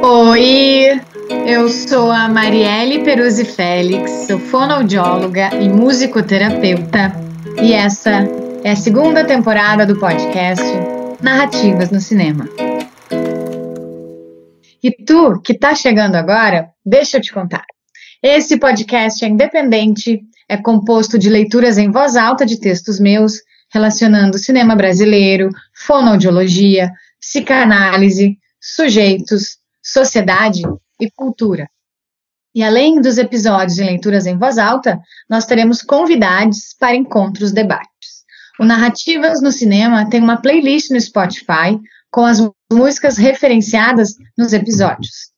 Oi, eu sou a Marielle Peruzzi Félix, sou fonoaudióloga e musicoterapeuta, e essa é a segunda temporada do podcast Narrativas no Cinema. E tu, que está chegando agora, deixa eu te contar. Esse podcast é independente, é composto de leituras em voz alta de textos meus, relacionando cinema brasileiro, fonoaudiologia, psicanálise, sujeitos, sociedade e cultura. E além dos episódios de leituras em voz alta, nós teremos convidados para encontros debates. O Narrativas no Cinema tem uma playlist no Spotify com as músicas referenciadas nos episódios.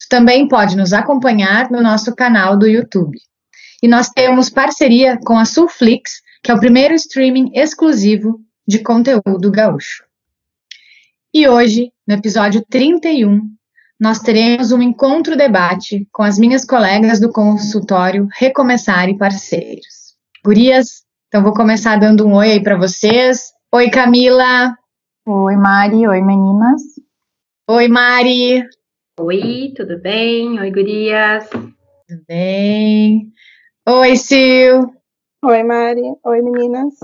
Tu também pode nos acompanhar no nosso canal do YouTube. E nós temos parceria com a Sulflix, que é o primeiro streaming exclusivo de conteúdo gaúcho. E hoje, no episódio 31, nós teremos um encontro-debate com as minhas colegas do consultório Recomeçar e Parceiros. Gurias, então vou começar dando um oi aí para vocês. Oi, Camila. Oi, Mari. Oi, meninas. Oi, Mari. Oi, tudo bem? Oi, gurias. Tudo bem? Oi, Sil. Oi, Mari. Oi, meninas.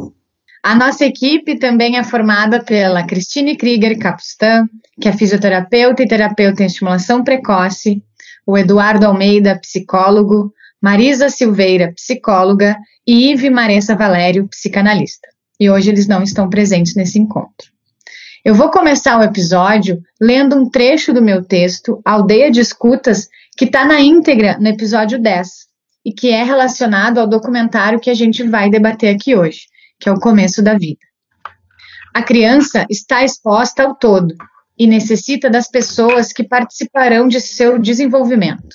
A nossa equipe também é formada pela Cristine Krieger Capustan, que é fisioterapeuta e terapeuta em estimulação precoce, o Eduardo Almeida, psicólogo, Marisa Silveira, psicóloga, e Ive Maressa Valério, psicanalista. E hoje eles não estão presentes nesse encontro. Eu vou começar o episódio lendo um trecho do meu texto, Aldeia de Escutas, que está na íntegra no episódio 10, e que é relacionado ao documentário que a gente vai debater aqui hoje que é o começo da vida. A criança está exposta ao todo e necessita das pessoas que participarão de seu desenvolvimento.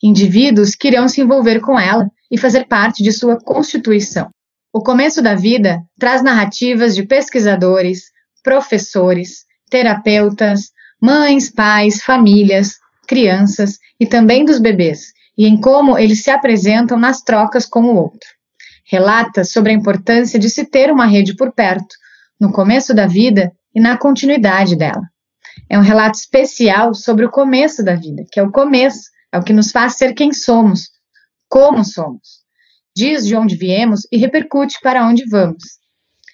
Indivíduos que irão se envolver com ela e fazer parte de sua constituição. O começo da vida traz narrativas de pesquisadores, professores, terapeutas, mães, pais, famílias, crianças e também dos bebês, e em como eles se apresentam nas trocas com o outro. Relata sobre a importância de se ter uma rede por perto, no começo da vida e na continuidade dela. É um relato especial sobre o começo da vida, que é o começo, é o que nos faz ser quem somos, como somos. Diz de onde viemos e repercute para onde vamos.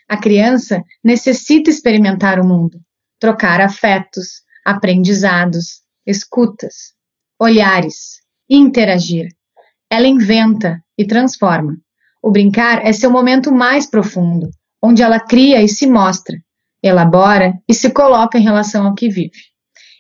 A criança necessita experimentar o mundo, trocar afetos, aprendizados, escutas, olhares, interagir. Ela inventa e transforma. O brincar é seu momento mais profundo, onde ela cria e se mostra, elabora e se coloca em relação ao que vive.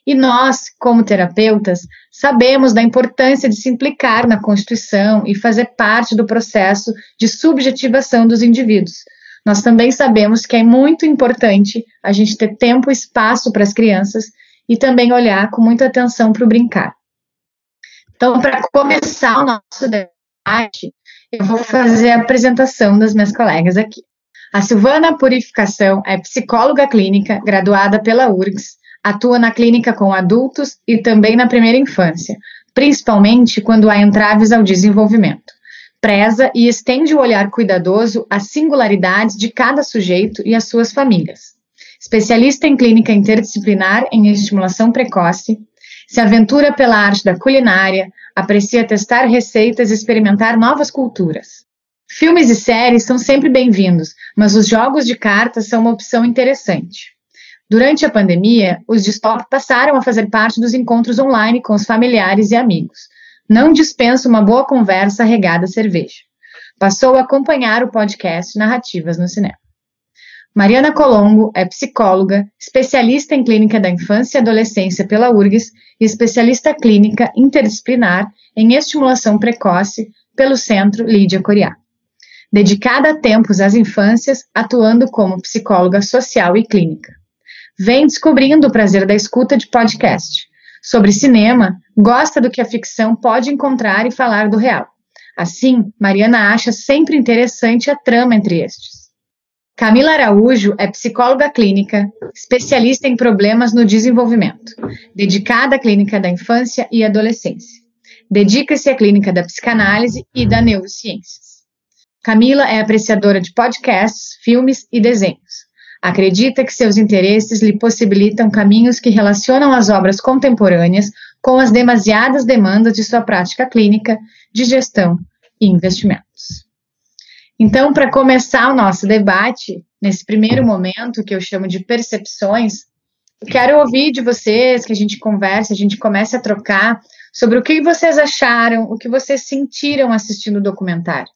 E nós, como terapeutas, sabemos da importância de se implicar na constituição e fazer parte do processo de subjetivação dos indivíduos. Nós também sabemos que é muito importante a gente ter tempo e espaço para as crianças e também olhar com muita atenção para o brincar. Então, para começar o nosso debate, eu vou fazer a apresentação das minhas colegas aqui. A Silvana Purificação é psicóloga clínica, graduada pela URGS, atua na clínica com adultos e também na primeira infância, principalmente quando há entraves ao desenvolvimento. Preza e estende o olhar cuidadoso às singularidades de cada sujeito e às suas famílias. Especialista em clínica interdisciplinar em estimulação precoce, se aventura pela arte da culinária, aprecia testar receitas e experimentar novas culturas. Filmes e séries são sempre bem-vindos, mas os jogos de cartas são uma opção interessante. Durante a pandemia, os de stop passaram a fazer parte dos encontros online com os familiares e amigos. Não dispensa uma boa conversa regada a cerveja. Passou a acompanhar o podcast Narrativas no Cinema. Mariana Colombo é psicóloga, especialista em clínica da infância e adolescência pela URGS e especialista clínica interdisciplinar em estimulação precoce pelo Centro Lídia Coriá. Dedicada a tempos às infâncias, atuando como psicóloga social e clínica. Vem descobrindo o prazer da escuta de podcast. Sobre cinema, gosta do que a ficção pode encontrar e falar do real. Assim, Mariana acha sempre interessante a trama entre estes. Camila Araújo é psicóloga clínica, especialista em problemas no desenvolvimento, dedicada à clínica da infância e adolescência. Dedica-se à clínica da psicanálise e da neurociências. Camila é apreciadora de podcasts, filmes e desenhos. Acredita que seus interesses lhe possibilitam caminhos que relacionam as obras contemporâneas com as demasiadas demandas de sua prática clínica, de gestão e investimentos. Então, para começar o nosso debate, nesse primeiro momento que eu chamo de percepções, quero ouvir de vocês, que a gente converse, a gente comece a trocar sobre o que vocês acharam, o que vocês sentiram assistindo o documentário.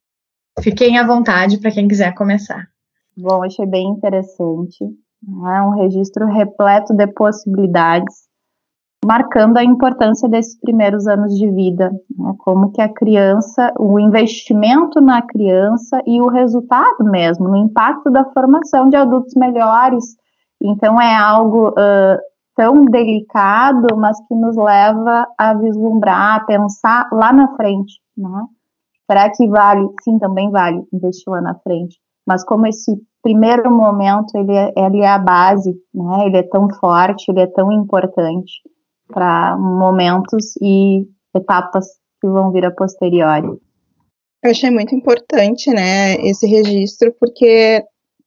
Fiquem à vontade para quem quiser começar. Bom, achei bem interessante. É um registro repleto de possibilidades, marcando a importância desses primeiros anos de vida, né? como que a criança, o investimento na criança e o resultado mesmo, no impacto da formação de adultos melhores. Então é algo uh, tão delicado, mas que nos leva a vislumbrar, a pensar lá na frente, né? Será que vale? Sim, também vale investir lá na frente. Mas como esse primeiro momento ele é, ele é a base, né? Ele é tão forte, ele é tão importante para momentos e etapas que vão vir a posteriori. Eu achei muito importante, né, esse registro, porque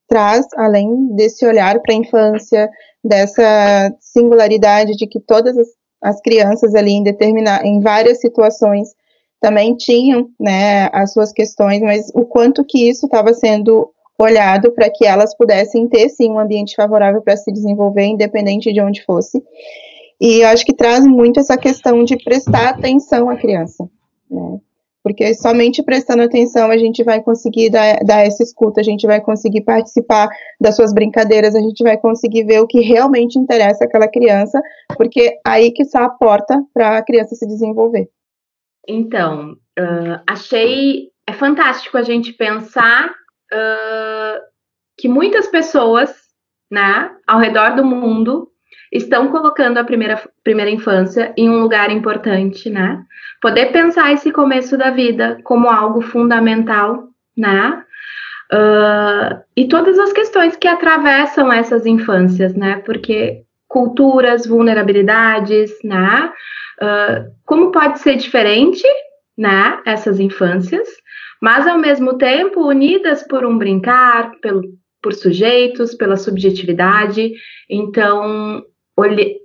traz, além desse olhar para a infância, dessa singularidade de que todas as, as crianças ali em determinar, em várias situações também tinham, né, as suas questões, mas o quanto que isso estava sendo olhado para que elas pudessem ter sim um ambiente favorável para se desenvolver, independente de onde fosse. E eu acho que traz muito essa questão de prestar atenção à criança, né? Porque somente prestando atenção a gente vai conseguir dar, dar essa escuta, a gente vai conseguir participar das suas brincadeiras, a gente vai conseguir ver o que realmente interessa àquela criança, porque aí que está a porta para a criança se desenvolver. Então, uh, achei é fantástico a gente pensar uh, que muitas pessoas, né, ao redor do mundo estão colocando a primeira, primeira infância em um lugar importante, né? Poder pensar esse começo da vida como algo fundamental, né? Uh, e todas as questões que atravessam essas infâncias, né? Porque culturas, vulnerabilidades, né? Uh, como pode ser diferente, né? Essas infâncias, mas ao mesmo tempo unidas por um brincar, pelo, por sujeitos, pela subjetividade. Então,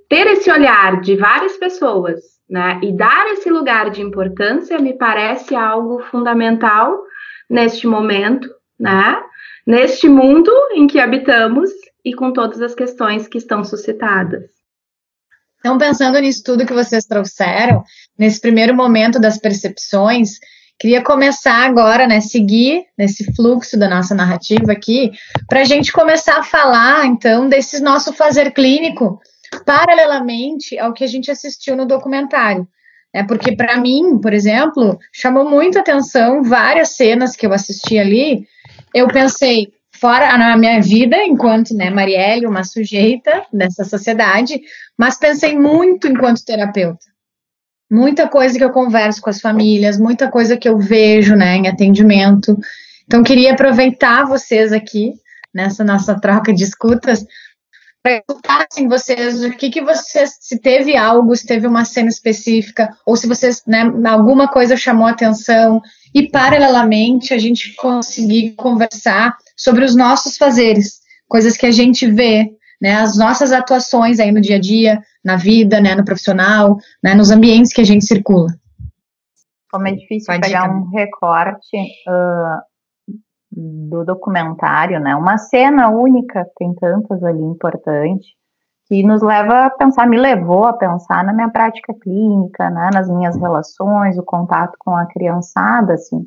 ter esse olhar de várias pessoas, né, e dar esse lugar de importância me parece algo fundamental neste momento, né, neste mundo em que habitamos e com todas as questões que estão suscitadas. Então, pensando nisso tudo que vocês trouxeram, nesse primeiro momento das percepções, queria começar agora, né, seguir nesse fluxo da nossa narrativa aqui, para a gente começar a falar, então, desse nosso fazer clínico, paralelamente ao que a gente assistiu no documentário. É porque para mim, por exemplo, chamou muito atenção várias cenas que eu assisti ali. Eu pensei, fora na minha vida, enquanto né, Marielle, uma sujeita dessa sociedade, mas pensei muito enquanto terapeuta. Muita coisa que eu converso com as famílias, muita coisa que eu vejo né, em atendimento. Então, queria aproveitar vocês aqui nessa nossa troca de escutas perguntassem vocês o que que vocês, se teve algo, se teve uma cena específica, ou se vocês, né, alguma coisa chamou atenção, e paralelamente a gente conseguir conversar sobre os nossos fazeres, coisas que a gente vê, né, as nossas atuações aí no dia a dia, na vida, né, no profissional, né, nos ambientes que a gente circula. Como é difícil Pode pegar um recorte, uh, do documentário, né? Uma cena única, tem tantas ali importantes, que nos leva a pensar, me levou a pensar na minha prática clínica, né? Nas minhas relações, o contato com a criançada, assim.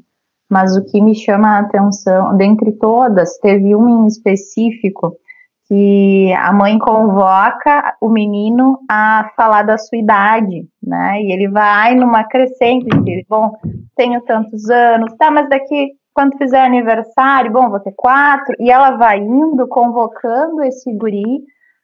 Mas o que me chama a atenção, dentre todas, teve uma em específico que a mãe convoca o menino a falar da sua idade, né? E ele vai numa crescente, bom, tenho tantos anos, tá, mas daqui quando fizer aniversário, bom, vou ter quatro, e ela vai indo, convocando esse guri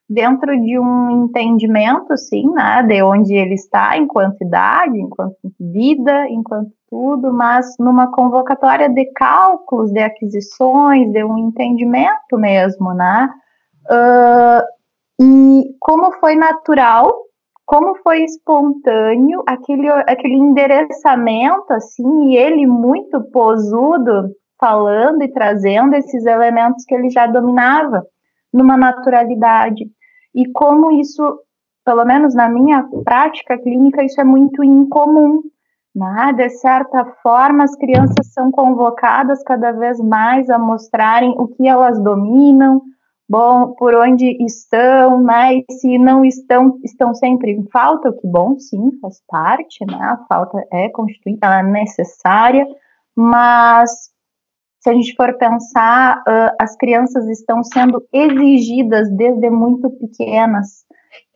dentro de um entendimento, sim, né, de onde ele está enquanto idade, enquanto vida, enquanto tudo, mas numa convocatória de cálculos, de aquisições, de um entendimento mesmo, né, uh, e como foi natural como foi espontâneo aquele, aquele endereçamento, assim, e ele muito posudo, falando e trazendo esses elementos que ele já dominava numa naturalidade. E como isso, pelo menos na minha prática clínica, isso é muito incomum. Né? De certa forma, as crianças são convocadas cada vez mais a mostrarem o que elas dominam, bom, por onde estão, né? E se não estão, estão sempre em falta, o que bom, sim, faz parte, né? A falta é constituinte, ela é necessária, mas se a gente for pensar, uh, as crianças estão sendo exigidas desde muito pequenas,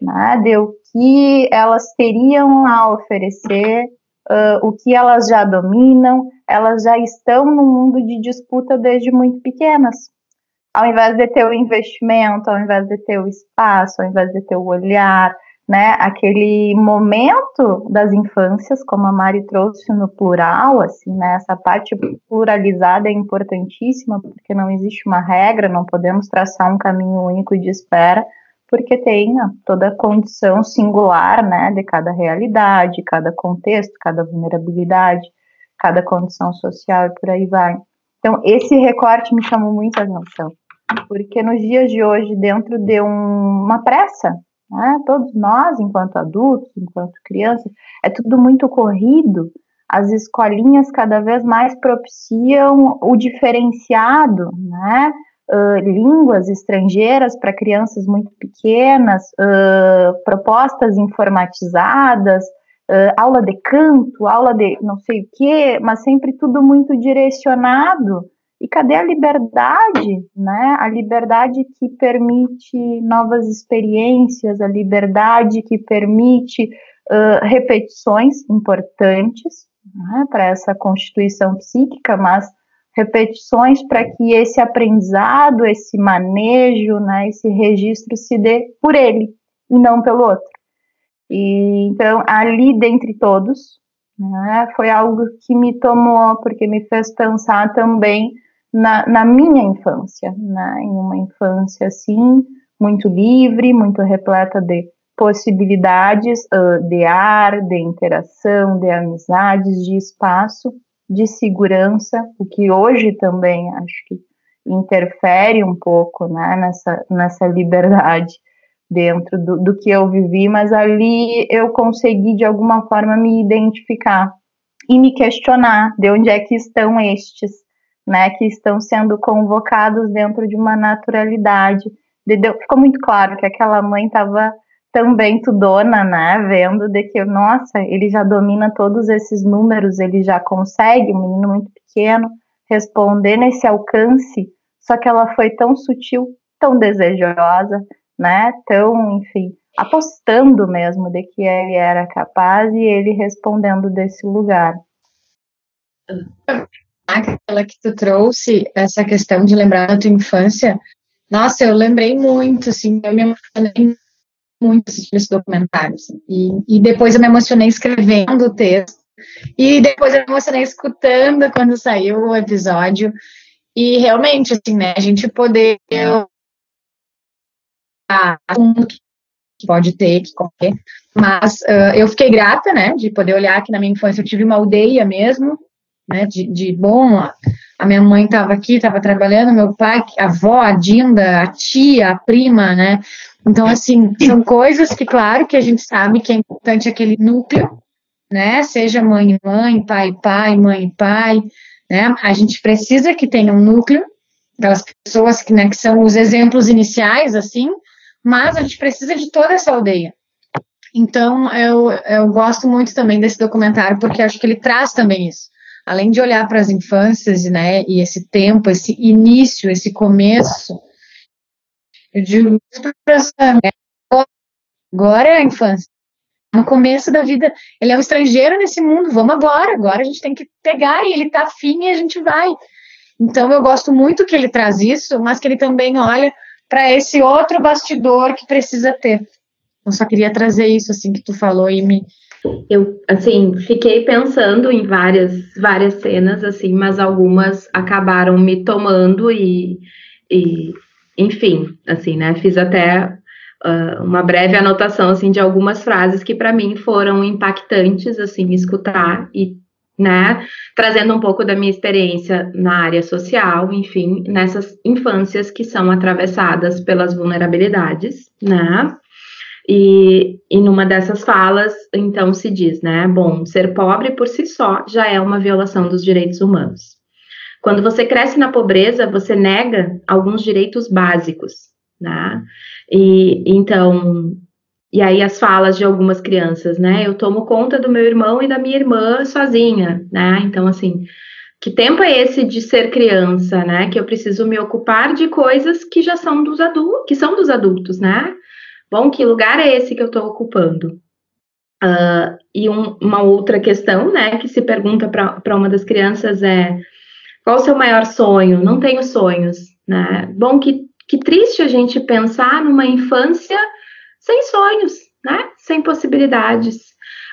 né? De o que elas teriam a oferecer, uh, o que elas já dominam, elas já estão no mundo de disputa desde muito pequenas ao invés de ter o investimento, ao invés de ter o espaço, ao invés de ter o olhar, né, aquele momento das infâncias, como a Mari trouxe no plural, assim, né, essa parte pluralizada é importantíssima, porque não existe uma regra, não podemos traçar um caminho único de espera, porque tem toda a condição singular, né, de cada realidade, cada contexto, cada vulnerabilidade, cada condição social e por aí vai. Então, esse recorte me chamou muito a atenção porque nos dias de hoje, dentro de um, uma pressa, né, todos nós, enquanto adultos, enquanto crianças, é tudo muito corrido, as escolinhas cada vez mais propiciam o diferenciado, né? Uh, línguas estrangeiras para crianças muito pequenas, uh, propostas informatizadas, uh, aula de canto, aula de não sei o quê, mas sempre tudo muito direcionado e cadê a liberdade, né? A liberdade que permite novas experiências, a liberdade que permite uh, repetições importantes né, para essa constituição psíquica, mas repetições para que esse aprendizado, esse manejo, né, esse registro se dê por ele e não pelo outro. E então ali dentre todos, né, foi algo que me tomou porque me fez pensar também na, na minha infância, né? em uma infância assim, muito livre, muito repleta de possibilidades uh, de ar, de interação, de amizades, de espaço, de segurança, o que hoje também acho que interfere um pouco né, nessa, nessa liberdade dentro do, do que eu vivi, mas ali eu consegui de alguma forma me identificar e me questionar de onde é que estão estes né, que estão sendo convocados dentro de uma naturalidade. Ficou muito claro que aquela mãe estava também tudona, né, vendo de que, nossa, ele já domina todos esses números, ele já consegue, um menino muito pequeno, responder nesse alcance, só que ela foi tão sutil, tão desejosa, né, tão, enfim, apostando mesmo de que ele era capaz e ele respondendo desse lugar aquela que tu trouxe, essa questão de lembrar da tua infância, nossa, eu lembrei muito, assim, eu me emocionei muito assistindo esse documentário, assim, e, e depois eu me emocionei escrevendo o texto, e depois eu me emocionei escutando quando saiu o episódio, e realmente, assim, né, a gente poder que pode ter, que comer, mas uh, eu fiquei grata, né, de poder olhar que na minha infância eu tive uma aldeia mesmo, né, de, de bom, a minha mãe estava aqui, estava trabalhando, meu pai, a avó, a Dinda, a tia, a prima, né, então, assim, são coisas que, claro, que a gente sabe que é importante aquele núcleo, né, seja mãe e mãe, pai e pai, mãe e pai, né, a gente precisa que tenha um núcleo, aquelas pessoas que, né, que são os exemplos iniciais, assim, mas a gente precisa de toda essa aldeia. Então, eu, eu gosto muito também desse documentário, porque acho que ele traz também isso além de olhar para as infâncias, né, e esse tempo, esse início, esse começo, eu digo agora é a infância. No começo da vida, ele é um estrangeiro nesse mundo, vamos agora, agora a gente tem que pegar e ele tá afim e a gente vai. Então eu gosto muito que ele traz isso, mas que ele também olha para esse outro bastidor que precisa ter. Eu só queria trazer isso assim que tu falou e me eu, assim, fiquei pensando em várias, várias cenas, assim, mas algumas acabaram me tomando e, e enfim, assim, né? Fiz até uh, uma breve anotação, assim, de algumas frases que para mim foram impactantes, assim, escutar e né? Trazendo um pouco da minha experiência na área social, enfim, nessas infâncias que são atravessadas pelas vulnerabilidades, né? E, e numa dessas falas, então, se diz, né? Bom, ser pobre por si só já é uma violação dos direitos humanos. Quando você cresce na pobreza, você nega alguns direitos básicos, né? E então, e aí as falas de algumas crianças, né? Eu tomo conta do meu irmão e da minha irmã sozinha, né? Então, assim, que tempo é esse de ser criança, né? Que eu preciso me ocupar de coisas que já são dos adultos, que são dos adultos, né? Bom, que lugar é esse que eu estou ocupando? Uh, e um, uma outra questão, né, que se pergunta para uma das crianças é qual o seu maior sonho? Não tenho sonhos, né? Bom, que, que triste a gente pensar numa infância sem sonhos, né? Sem possibilidades.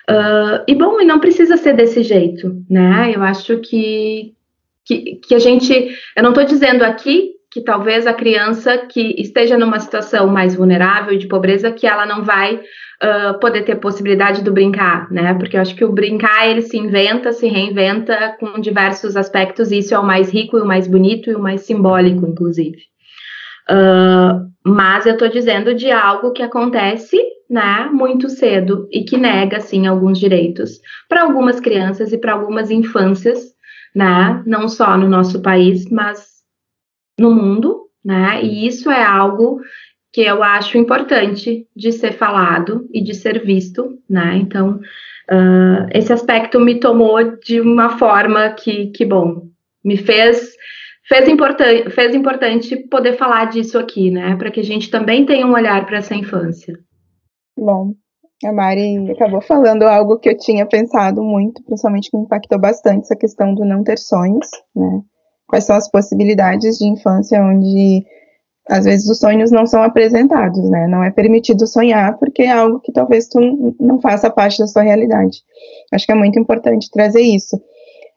Uh, e bom, e não precisa ser desse jeito, né? Eu acho que, que, que a gente. Eu não estou dizendo aqui que talvez a criança que esteja numa situação mais vulnerável de pobreza, que ela não vai uh, poder ter possibilidade do brincar, né? Porque eu acho que o brincar ele se inventa, se reinventa com diversos aspectos, e isso é o mais rico e o mais bonito e o mais simbólico, inclusive. Uh, mas eu estou dizendo de algo que acontece, né, muito cedo e que nega, sim, alguns direitos para algumas crianças e para algumas infâncias, né, não só no nosso país, mas no mundo, né, e isso é algo que eu acho importante de ser falado e de ser visto, né? Então, uh, esse aspecto me tomou de uma forma que, que bom, me fez fez importante, fez importante poder falar disso aqui, né? Para que a gente também tenha um olhar para essa infância. Bom, a Mari acabou falando algo que eu tinha pensado muito, principalmente que me impactou bastante essa questão do não ter sonhos, né? Quais são as possibilidades de infância onde às vezes os sonhos não são apresentados, né? Não é permitido sonhar porque é algo que talvez tu não faça parte da sua realidade. Acho que é muito importante trazer isso.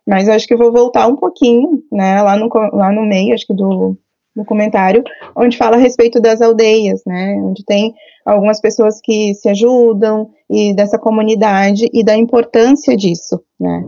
Mas acho que eu vou voltar um pouquinho, né, lá no, lá no meio, acho que do, do comentário, onde fala a respeito das aldeias, né, onde tem algumas pessoas que se ajudam e dessa comunidade e da importância disso, né.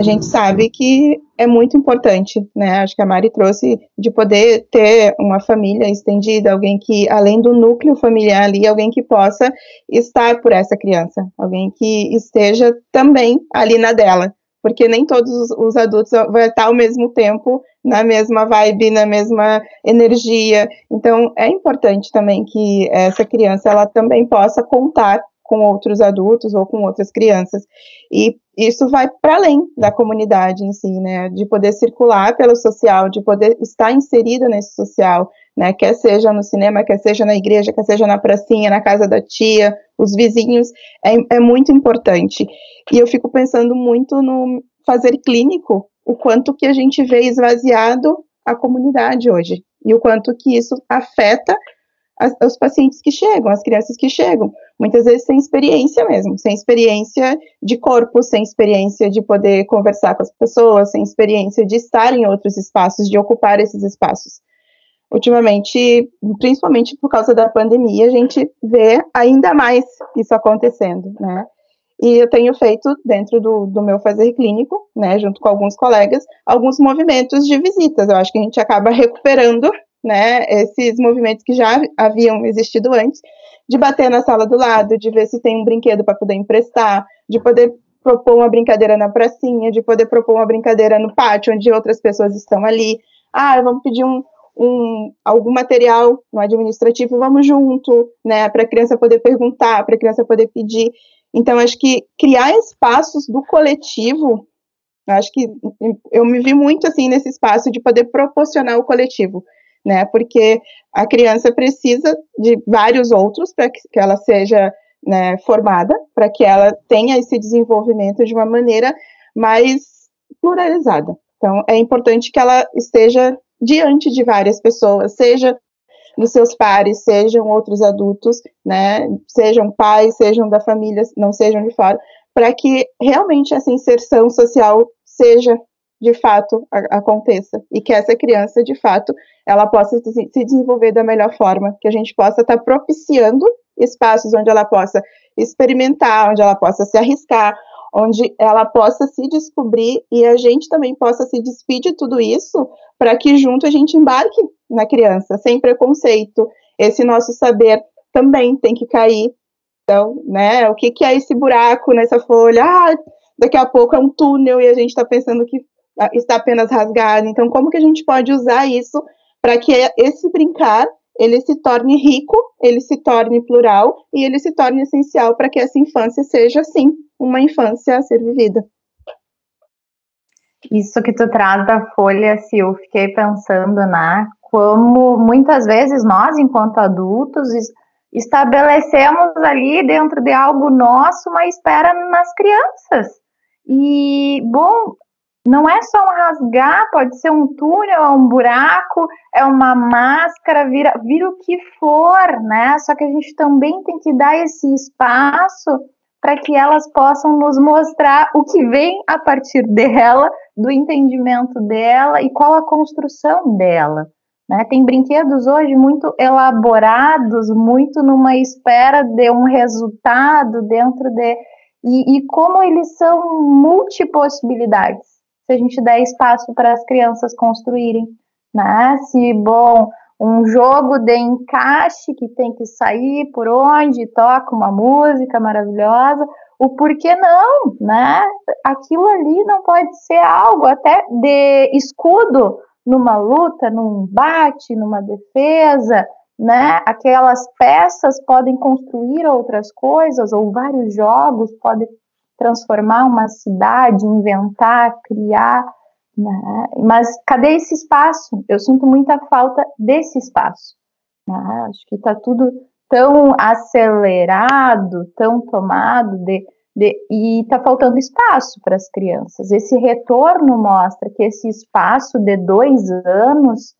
A gente sabe que é muito importante, né, acho que a Mari trouxe de poder ter uma família estendida, alguém que, além do núcleo familiar ali, alguém que possa estar por essa criança, alguém que esteja também ali na dela, porque nem todos os, adultos vão estar ao mesmo tempo na mesma vibe, na mesma energia. Então, é importante também que essa criança ela também possa contar com outros adultos ou com outras crianças. E isso vai para além da comunidade em si, né? De poder circular pelo social, de poder estar inserida nesse social, né? Quer seja no cinema, quer seja na igreja, quer seja na pracinha, na casa da tia, os vizinhos, é, é muito importante. E eu fico pensando muito no fazer clínico, o quanto que a gente vê esvaziado a comunidade hoje, e o quanto que isso afeta as, os pacientes que chegam, as crianças que chegam, muitas vezes sem experiência mesmo, sem experiência de corpo, sem experiência de poder conversar com as pessoas, sem experiência de estar em outros espaços, de ocupar esses espaços. Ultimamente, principalmente por causa da pandemia, a gente vê ainda mais isso acontecendo, né? E eu tenho feito, dentro do, do meu fazer clínico, né, junto com alguns colegas, alguns movimentos de visitas. Eu acho que a gente acaba recuperando, né, esses movimentos que já haviam existido antes, de bater na sala do lado, de ver se tem um brinquedo para poder emprestar, de poder propor uma brincadeira na pracinha, de poder propor uma brincadeira no pátio, onde outras pessoas estão ali. Ah, vamos pedir um, um, algum material no administrativo, vamos junto, né, para a criança poder perguntar, para a criança poder pedir. Então, acho que criar espaços do coletivo, acho que eu me vi muito assim nesse espaço de poder proporcionar o coletivo, né? Porque a criança precisa de vários outros para que, ela seja né, formada, para que ela tenha esse desenvolvimento de uma maneira mais pluralizada. Então, é importante que ela esteja diante de várias pessoas, seja dos seus pares, sejam outros adultos, né, sejam pais, sejam da família, não sejam de fora, para que realmente essa inserção social seja de fato aconteça e que essa criança de fato ela possa se, se desenvolver da melhor forma, que a gente possa estar tá propiciando espaços onde ela possa experimentar, onde ela possa se arriscar, onde ela possa se descobrir e a gente também possa se despedir de tudo isso, para que junto a gente embarque na criança, sem preconceito. Esse nosso saber também tem que cair. Então, né, o que, que é esse buraco nessa folha? Ah, daqui a pouco é um túnel e a gente está pensando que está apenas rasgado. Então, como que a gente pode usar isso para que esse brincar ele se torne rico, ele se torne plural e ele se torne essencial para que essa infância seja, sim, uma infância a ser vivida. Isso que tu traz da folha, Sil, fiquei pensando, né? Como muitas vezes nós, enquanto adultos, estabelecemos ali dentro de algo nosso uma espera nas crianças. E, bom, não é só um rasgar, pode ser um túnel, é um buraco, é uma máscara, vira, vira o que for, né? Só que a gente também tem que dar esse espaço para que elas possam nos mostrar o que vem a partir dela, do entendimento dela e qual a construção dela. Né? Tem brinquedos hoje muito elaborados, muito numa espera de um resultado dentro de. E, e como eles são multipossibilidades, se a gente der espaço para as crianças construírem. Né? Se, bom, um jogo de encaixe que tem que sair por onde toca uma música maravilhosa, o porquê não, né? Aquilo ali não pode ser algo até de escudo numa luta, num bate, numa defesa, né? Aquelas peças podem construir outras coisas, ou vários jogos podem transformar uma cidade, inventar, criar, né? Mas cadê esse espaço? Eu sinto muita falta desse espaço. Né? Acho que está tudo tão acelerado, tão tomado de de, e está faltando espaço para as crianças. Esse retorno mostra que esse espaço de dois anos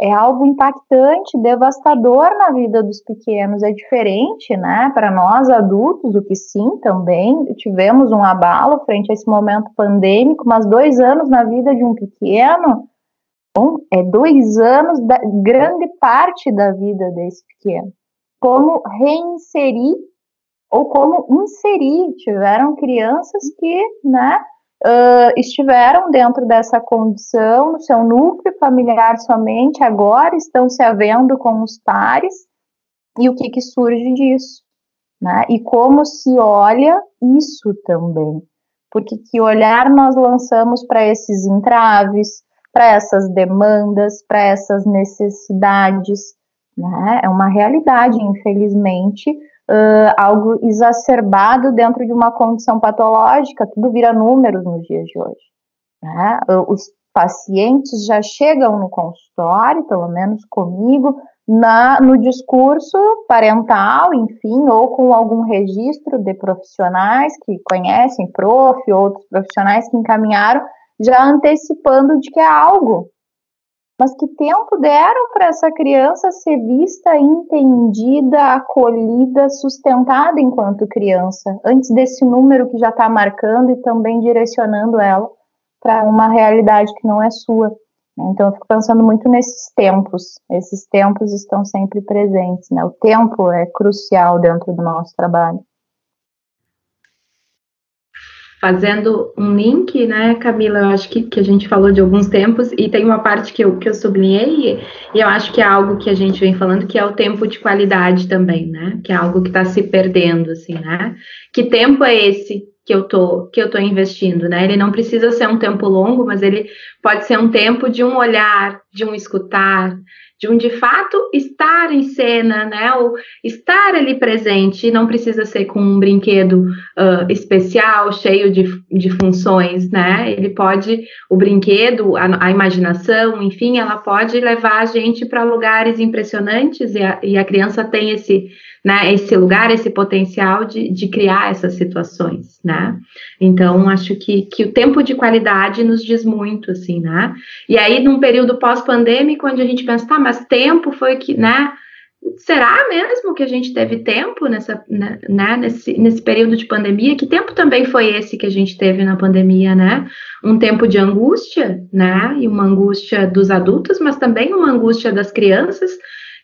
é algo impactante, devastador na vida dos pequenos. É diferente, né? Para nós adultos, o que sim também tivemos um abalo frente a esse momento pandêmico, mas dois anos na vida de um pequeno, é dois anos da grande parte da vida desse pequeno. Como reinserir ou como inserir. Tiveram crianças que, né, uh, estiveram dentro dessa condição, no seu núcleo familiar somente, agora estão se havendo com os pares, e o que, que surge disso? Né? E como se olha isso também. Porque que olhar nós lançamos para esses entraves, para essas demandas, para essas necessidades, né? É uma realidade, infelizmente, uh, algo exacerbado dentro de uma condição patológica, tudo vira números nos dias de hoje. Né? Os pacientes já chegam no consultório, pelo menos comigo, na, no discurso parental, enfim, ou com algum registro de profissionais que conhecem, prof, outros profissionais que encaminharam, já antecipando de que é algo mas que tempo deram para essa criança ser vista, entendida, acolhida, sustentada enquanto criança, antes desse número que já está marcando e também direcionando ela para uma realidade que não é sua. Né? Então, eu fico pensando muito nesses tempos. Esses tempos estão sempre presentes. Né? O tempo é crucial dentro do nosso trabalho fazendo um link, né, Camila? Eu acho que, que a gente falou de alguns tempos, e tem uma parte que eu, que eu sublinhei, e eu acho que é algo que a gente vem falando, que é o tempo de qualidade também, né? Que é algo que está se perdendo, assim, né? Que tempo é esse que eu tô que eu tô investindo, né? Ele não precisa ser um tempo longo, mas ele pode ser um tempo de um olhar, de um escutar, de um de fato estar em cena, né? Ou estar ali presente, não precisa ser com um brinquedo uh, especial, cheio de, de funções, né? Ele pode, o brinquedo, a, a imaginação, enfim, ela pode levar a gente para lugares impressionantes e a, e a criança tem esse né, esse lugar, esse potencial de, de criar essas situações, né? Então, acho que, que o tempo de qualidade nos diz muito, assim, né? E aí, num período pós-pandêmico, onde a gente pensa, tá, mas tempo foi que, né? Será mesmo que a gente teve tempo nessa, né, né, nesse, nesse período de pandemia? Que tempo também foi esse que a gente teve na pandemia, né? Um tempo de angústia, né? E uma angústia dos adultos, mas também uma angústia das crianças,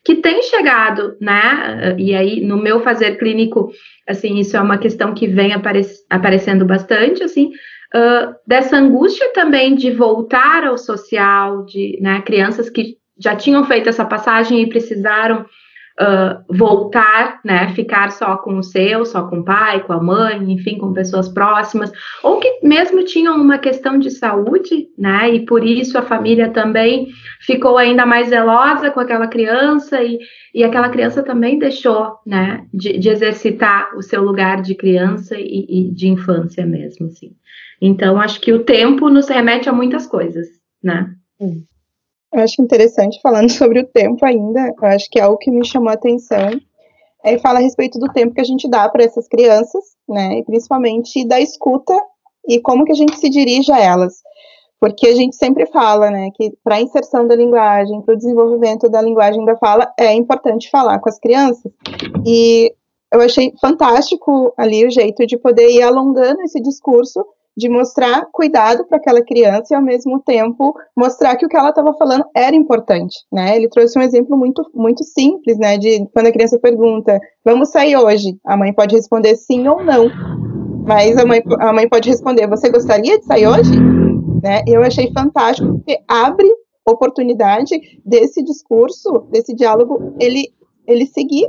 que tem chegado, né? E aí, no meu fazer clínico, assim, isso é uma questão que vem apare aparecendo bastante, assim, uh, dessa angústia também de voltar ao social, de né, crianças que já tinham feito essa passagem e precisaram voltar, né, ficar só com o seu, só com o pai, com a mãe, enfim, com pessoas próximas, ou que mesmo tinham uma questão de saúde, né, e por isso a família também ficou ainda mais zelosa com aquela criança e, e aquela criança também deixou, né, de, de exercitar o seu lugar de criança e, e de infância mesmo, assim. Então, acho que o tempo nos remete a muitas coisas, né? Eu acho interessante, falando sobre o tempo ainda, eu acho que é algo que me chamou a atenção, é fala a respeito do tempo que a gente dá para essas crianças, né, e principalmente da escuta e como que a gente se dirige a elas. Porque a gente sempre fala, né, que para a inserção da linguagem, para o desenvolvimento da linguagem da fala, é importante falar com as crianças. E eu achei fantástico ali o jeito de poder ir alongando esse discurso de mostrar cuidado para aquela criança e ao mesmo tempo mostrar que o que ela estava falando era importante, né? Ele trouxe um exemplo muito muito simples, né, de quando a criança pergunta: "Vamos sair hoje?". A mãe pode responder sim ou não. Mas a mãe a mãe pode responder: "Você gostaria de sair hoje?". Né? Eu achei fantástico porque abre oportunidade desse discurso, desse diálogo, ele ele seguir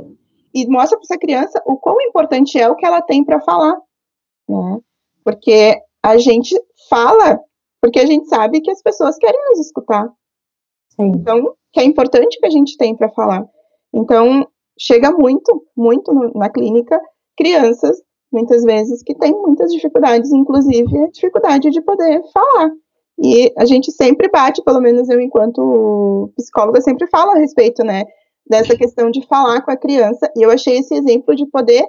e mostra para essa criança o quão importante é o que ela tem para falar, né? Porque a gente fala porque a gente sabe que as pessoas querem nos escutar. Sim. Então, que é importante que a gente tem para falar. Então, chega muito, muito na clínica crianças, muitas vezes, que têm muitas dificuldades, inclusive a dificuldade de poder falar. E a gente sempre bate, pelo menos eu, enquanto psicóloga, sempre falo a respeito, né, dessa questão de falar com a criança. E eu achei esse exemplo de poder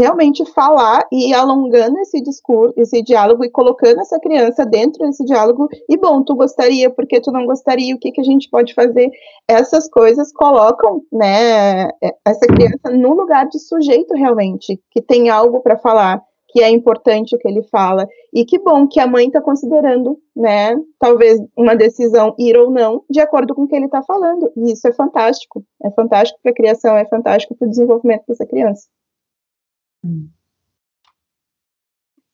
realmente falar e alongando esse discurso, esse diálogo e colocando essa criança dentro desse diálogo. E bom, tu gostaria, porque tu não gostaria, o que, que a gente pode fazer? Essas coisas colocam, né, essa criança no lugar de sujeito realmente, que tem algo para falar, que é importante o que ele fala. E que bom que a mãe está considerando, né, talvez uma decisão ir ou não, de acordo com o que ele está falando. E isso é fantástico. É fantástico para a criação, é fantástico para o desenvolvimento dessa criança.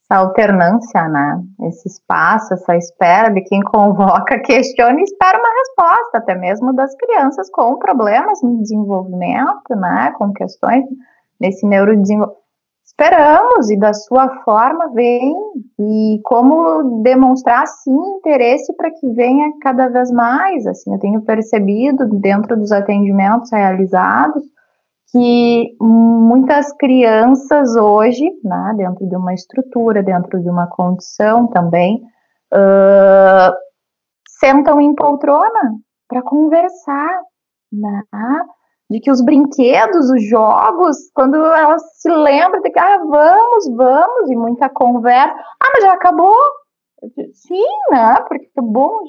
Essa alternância, né? Esse espaço, essa espera de quem convoca, questiona e espera uma resposta, até mesmo das crianças com problemas no desenvolvimento, né? Com questões nesse neurodesenvolvimento. Esperamos, e da sua forma vem, e como demonstrar, sim, interesse para que venha cada vez mais, assim, eu tenho percebido dentro dos atendimentos realizados, que muitas crianças hoje, né, dentro de uma estrutura, dentro de uma condição também, uh, sentam em poltrona para conversar, né? De que os brinquedos, os jogos, quando elas se lembram de que, ah, vamos, vamos, e muita conversa, ah, mas já acabou? Sim, né? Porque é bom,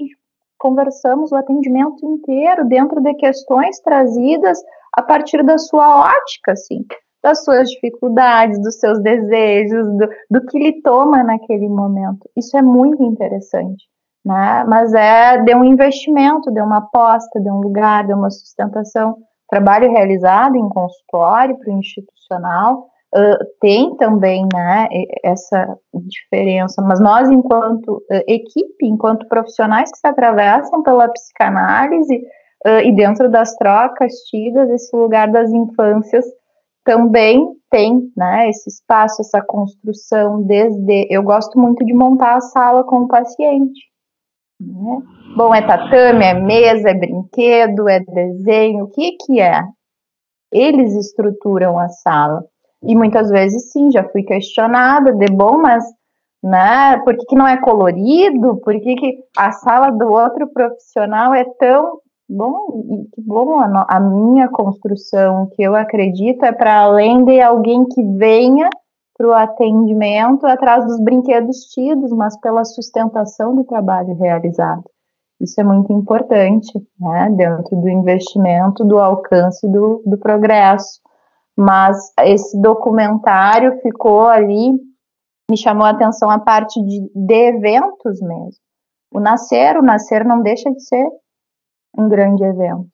conversamos o atendimento inteiro dentro de questões trazidas a partir da sua ótica, assim, das suas dificuldades, dos seus desejos, do, do que lhe toma naquele momento. Isso é muito interessante. Né? Mas é de um investimento, de uma aposta, de um lugar, de uma sustentação. Trabalho realizado em consultório para o institucional uh, tem também né, essa diferença, mas nós, enquanto uh, equipe, enquanto profissionais que se atravessam pela psicanálise, Uh, e dentro das trocas tidas, esse lugar das infâncias também tem né, esse espaço, essa construção desde. Eu gosto muito de montar a sala com o paciente. Né? Bom, é tatame, é mesa, é brinquedo, é desenho, o que, que é? Eles estruturam a sala. E muitas vezes, sim, já fui questionada de bom, mas né, por que, que não é colorido? Por que, que a sala do outro profissional é tão Bom, que bom a, a, minha construção, que eu acredito, é para além de alguém que venha para o atendimento atrás dos brinquedos tidos, mas pela sustentação do trabalho realizado. Isso é muito importante, né, dentro do investimento, do alcance do, do progresso. Mas esse documentário ficou ali, me chamou a atenção a parte de, de eventos mesmo. O Nascer, o Nascer não deixa de ser um grande evento.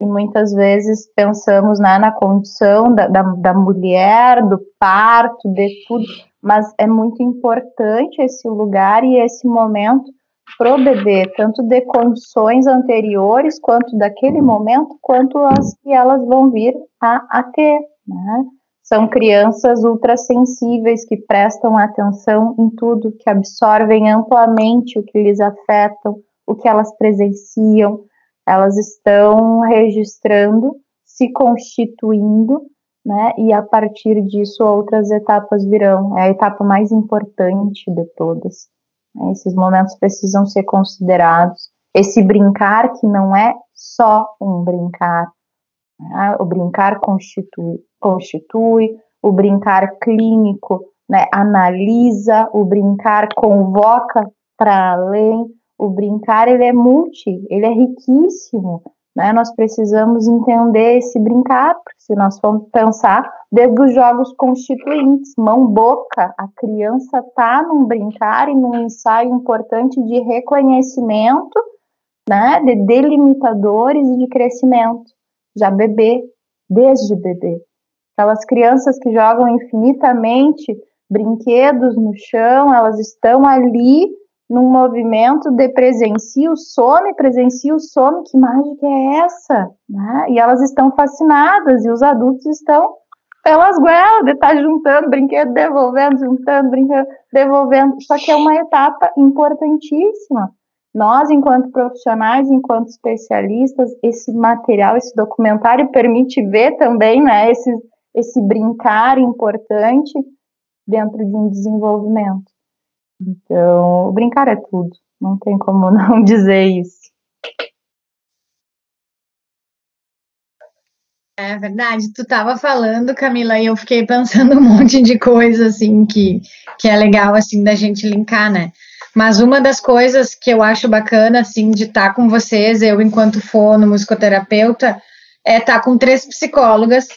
e muitas vezes pensamos né, na condição da, da, da mulher, do parto, de tudo, mas é muito importante esse lugar e esse momento para o bebê, tanto de condições anteriores, quanto daquele momento, quanto as que elas vão vir a, a ter. Né? São crianças ultrassensíveis que prestam atenção em tudo, que absorvem amplamente o que lhes afetam, o que elas presenciam, elas estão registrando, se constituindo, né? E a partir disso outras etapas virão. É a etapa mais importante de todas. Né? Esses momentos precisam ser considerados. Esse brincar que não é só um brincar. Né? O brincar constitui, constitui, o brincar clínico né, analisa, o brincar convoca para além, o brincar ele é multi, ele é riquíssimo, né? Nós precisamos entender esse brincar, porque se nós formos pensar desde os jogos constituintes, mão-boca, a criança está num brincar e num ensaio importante de reconhecimento, né? De delimitadores e de crescimento, já bebê, desde bebê. Aquelas crianças que jogam infinitamente brinquedos no chão, elas estão ali num movimento de presencio, some, presencio, some, que mágica é essa? Né? E elas estão fascinadas, e os adultos estão pelas goelas de estar tá juntando brinquedo, devolvendo, juntando, brinquedo, devolvendo. Só que é uma etapa importantíssima. Nós, enquanto profissionais, enquanto especialistas, esse material, esse documentário permite ver também né, esse, esse brincar importante dentro de um desenvolvimento. Então, brincar é tudo. Não tem como não dizer isso. É verdade, tu estava falando, Camila, e eu fiquei pensando um monte de coisa assim que, que é legal assim da gente linkar, né? Mas uma das coisas que eu acho bacana assim de estar tá com vocês, eu enquanto fono musicoterapeuta, é estar tá com três psicólogas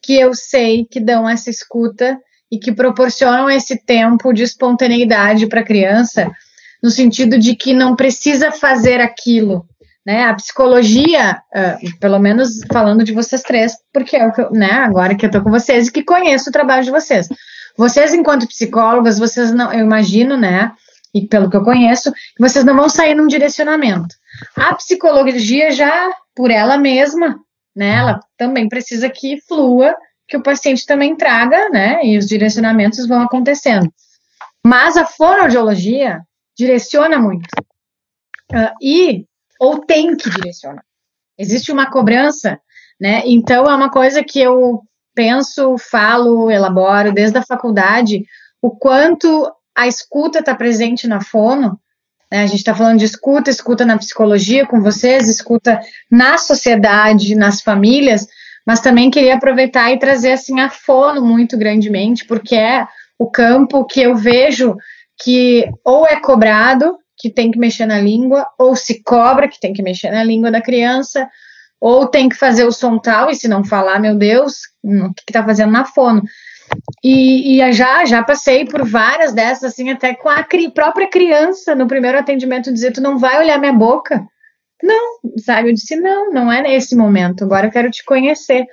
que eu sei que dão essa escuta e que proporcionam esse tempo de espontaneidade para a criança, no sentido de que não precisa fazer aquilo. Né? A psicologia, uh, pelo menos falando de vocês três, porque é o que eu, né, agora que eu estou com vocês e que conheço o trabalho de vocês. Vocês, enquanto psicólogas, vocês não, eu imagino, né, e pelo que eu conheço, vocês não vão sair num direcionamento. A psicologia já, por ela mesma, né, ela também precisa que flua que o paciente também traga, né? E os direcionamentos vão acontecendo. Mas a fonoaudiologia direciona muito. Uh, e, ou tem que direcionar. Existe uma cobrança, né? Então, é uma coisa que eu penso, falo, elaboro desde a faculdade, o quanto a escuta está presente na fono. Né? A gente está falando de escuta, escuta na psicologia com vocês, escuta na sociedade, nas famílias, mas também queria aproveitar e trazer assim a fono muito grandemente, porque é o campo que eu vejo que ou é cobrado, que tem que mexer na língua, ou se cobra, que tem que mexer na língua da criança, ou tem que fazer o som tal, e se não falar, meu Deus, o que está fazendo na fono? E, e, já, já passei por várias dessas, assim, até com a cri, própria criança, no primeiro atendimento, dizer, tu não vai olhar minha boca, não, sabe? Eu disse, não, não é nesse momento, agora eu quero te conhecer.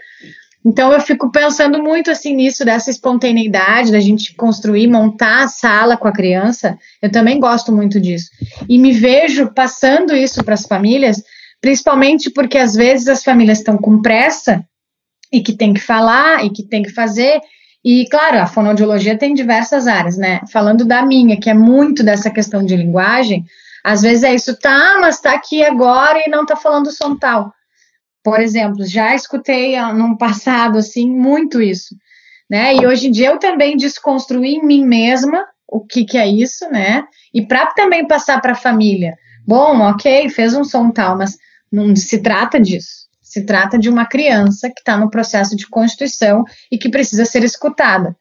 Então eu fico pensando muito assim nisso, dessa espontaneidade, da gente construir, montar a sala com a criança. Eu também gosto muito disso. E me vejo passando isso para as famílias, principalmente porque às vezes as famílias estão com pressa e que tem que falar e que tem que fazer. E, claro, a fonoaudiologia tem diversas áreas, né? Falando da minha, que é muito dessa questão de linguagem, às vezes é isso, tá, mas tá aqui agora e não tá falando som tal. Por exemplo, já escutei ah, num passado, assim, muito isso, né? E hoje em dia eu também desconstruí em mim mesma o que que é isso, né? E para também passar para a família. Bom, ok, fez um som tal, mas não se trata disso. Se trata de uma criança que está no processo de constituição e que precisa ser escutada.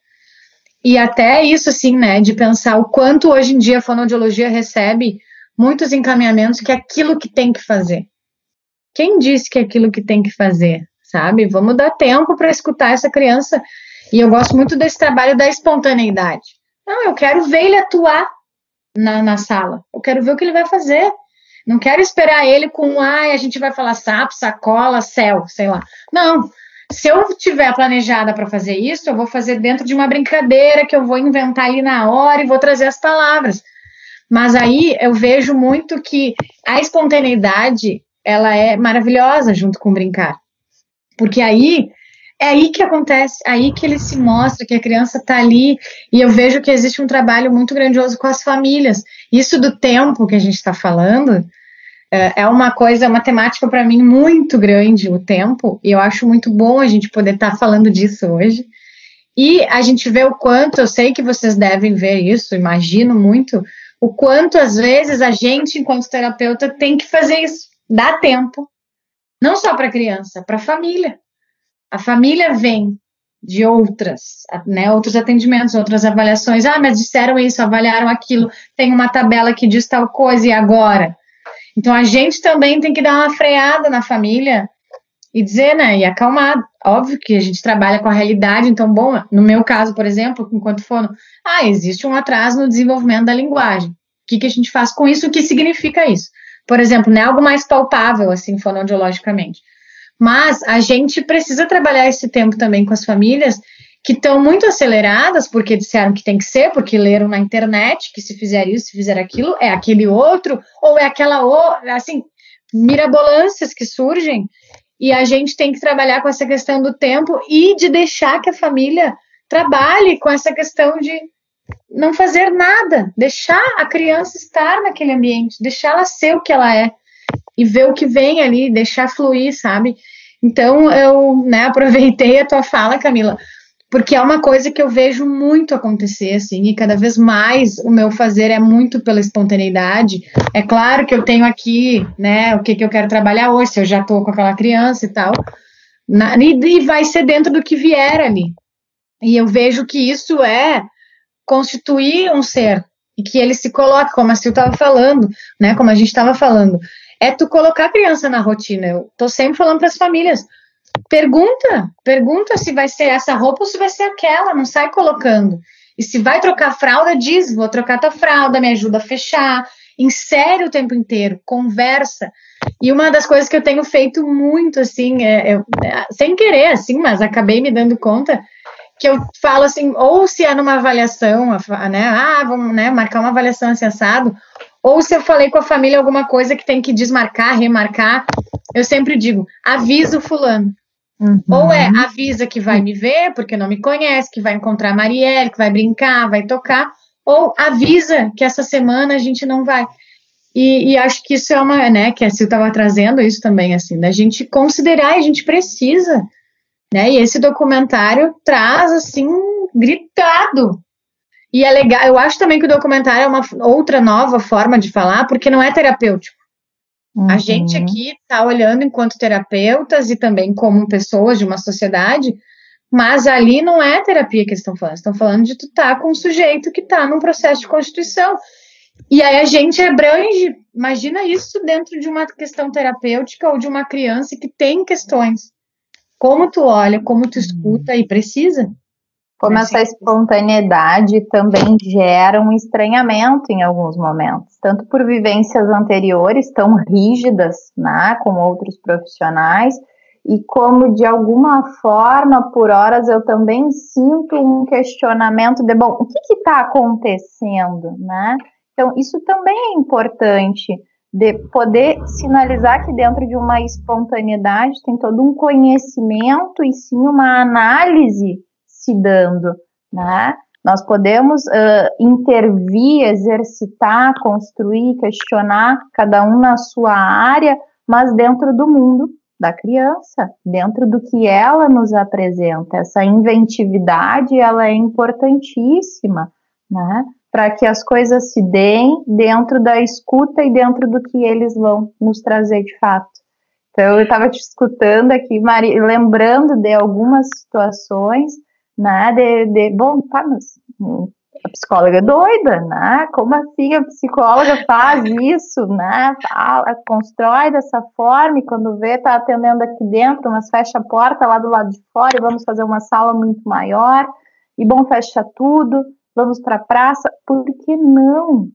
E até isso, assim, né, de pensar o quanto hoje em dia a fonoaudiologia recebe muitos encaminhamentos que é aquilo que tem que fazer. Quem disse que é aquilo que tem que fazer, sabe? Vamos dar tempo para escutar essa criança. E eu gosto muito desse trabalho da espontaneidade. Não, eu quero ver ele atuar na, na sala. Eu quero ver o que ele vai fazer. Não quero esperar ele com, ai, a gente vai falar sapo, sacola, céu, sei lá. Não. Se eu tiver planejada para fazer isso, eu vou fazer dentro de uma brincadeira que eu vou inventar ali na hora e vou trazer as palavras. Mas aí eu vejo muito que a espontaneidade ela é maravilhosa junto com brincar. Porque aí é aí que acontece, aí que ele se mostra que a criança está ali, e eu vejo que existe um trabalho muito grandioso com as famílias. Isso do tempo que a gente está falando é, é uma coisa, uma temática para mim muito grande, o tempo, e eu acho muito bom a gente poder estar tá falando disso hoje. E a gente vê o quanto, eu sei que vocês devem ver isso, imagino muito, o quanto às vezes a gente, enquanto terapeuta, tem que fazer isso, dar tempo, não só para a criança, para a família a família vem de outras, né, outros atendimentos, outras avaliações. Ah, mas disseram isso, avaliaram aquilo, tem uma tabela que diz tal coisa e agora. Então a gente também tem que dar uma freada na família e dizer, né, e acalmar. Óbvio que a gente trabalha com a realidade, então, bom, no meu caso, por exemplo, enquanto fono, ah, existe um atraso no desenvolvimento da linguagem. O que, que a gente faz com isso? O que significa isso? Por exemplo, é algo mais palpável, assim, fonoaudiologicamente. Mas a gente precisa trabalhar esse tempo também com as famílias que estão muito aceleradas, porque disseram que tem que ser, porque leram na internet que se fizer isso, se fizer aquilo, é aquele outro, ou é aquela assim, mirabolâncias que surgem, e a gente tem que trabalhar com essa questão do tempo e de deixar que a família trabalhe com essa questão de não fazer nada, deixar a criança estar naquele ambiente, deixar ela ser o que ela é e ver o que vem ali, deixar fluir, sabe? Então eu né, aproveitei a tua fala, Camila, porque é uma coisa que eu vejo muito acontecer, assim, e cada vez mais o meu fazer é muito pela espontaneidade. É claro que eu tenho aqui, né, o que, que eu quero trabalhar hoje, se eu já estou com aquela criança e tal, na, e, e vai ser dentro do que vier ali. E eu vejo que isso é constituir um ser, e que ele se coloque, como a Sil estava falando, né, como a gente estava falando, é tu colocar a criança na rotina. Eu tô sempre falando para as famílias, pergunta, pergunta se vai ser essa roupa ou se vai ser aquela, não sai colocando. E se vai trocar fralda, diz, vou trocar tua fralda, me ajuda a fechar, insere o tempo inteiro, conversa. E uma das coisas que eu tenho feito muito, assim, é, é, sem querer, assim, mas acabei me dando conta, que eu falo assim, ou se é numa avaliação, né, ah, vamos né, marcar uma avaliação assim, assado, ou se eu falei com a família alguma coisa que tem que desmarcar, remarcar, eu sempre digo, avisa o fulano. Uhum. Ou é, avisa que vai me ver, porque não me conhece, que vai encontrar a Marielle, que vai brincar, vai tocar, ou avisa que essa semana a gente não vai. E, e acho que isso é uma, né, que a Sil estava trazendo isso também, assim, da gente considerar, a gente precisa, né, e esse documentário traz, assim, gritado, e é legal, eu acho também que o documentário é uma outra nova forma de falar, porque não é terapêutico. Uhum. A gente aqui está olhando enquanto terapeutas e também como pessoas de uma sociedade, mas ali não é terapia que eles estão falando, estão falando de tu estar tá com um sujeito que está num processo de constituição. E aí a gente abrange, imagina isso dentro de uma questão terapêutica ou de uma criança que tem questões. Como tu olha, como tu escuta e precisa. Como essa espontaneidade também gera um estranhamento em alguns momentos, tanto por vivências anteriores tão rígidas, né, com outros profissionais, e como de alguma forma, por horas, eu também sinto um questionamento de, bom, o que está acontecendo, né? Então, isso também é importante, de poder sinalizar que dentro de uma espontaneidade tem todo um conhecimento e sim uma análise se dando, né? Nós podemos uh, intervir, exercitar, construir, questionar, cada um na sua área, mas dentro do mundo da criança, dentro do que ela nos apresenta. Essa inventividade, ela é importantíssima, né? Para que as coisas se deem dentro da escuta e dentro do que eles vão nos trazer de fato. Então, eu estava te escutando aqui, Mari, lembrando de algumas situações né? De, de bom, tá, mas a psicóloga é doida, né? Como assim a psicóloga faz isso, né? Fala, constrói dessa forma e quando vê, tá atendendo aqui dentro, mas fecha a porta lá do lado de fora e vamos fazer uma sala muito maior. E bom, fecha tudo, vamos para a praça. Por que não?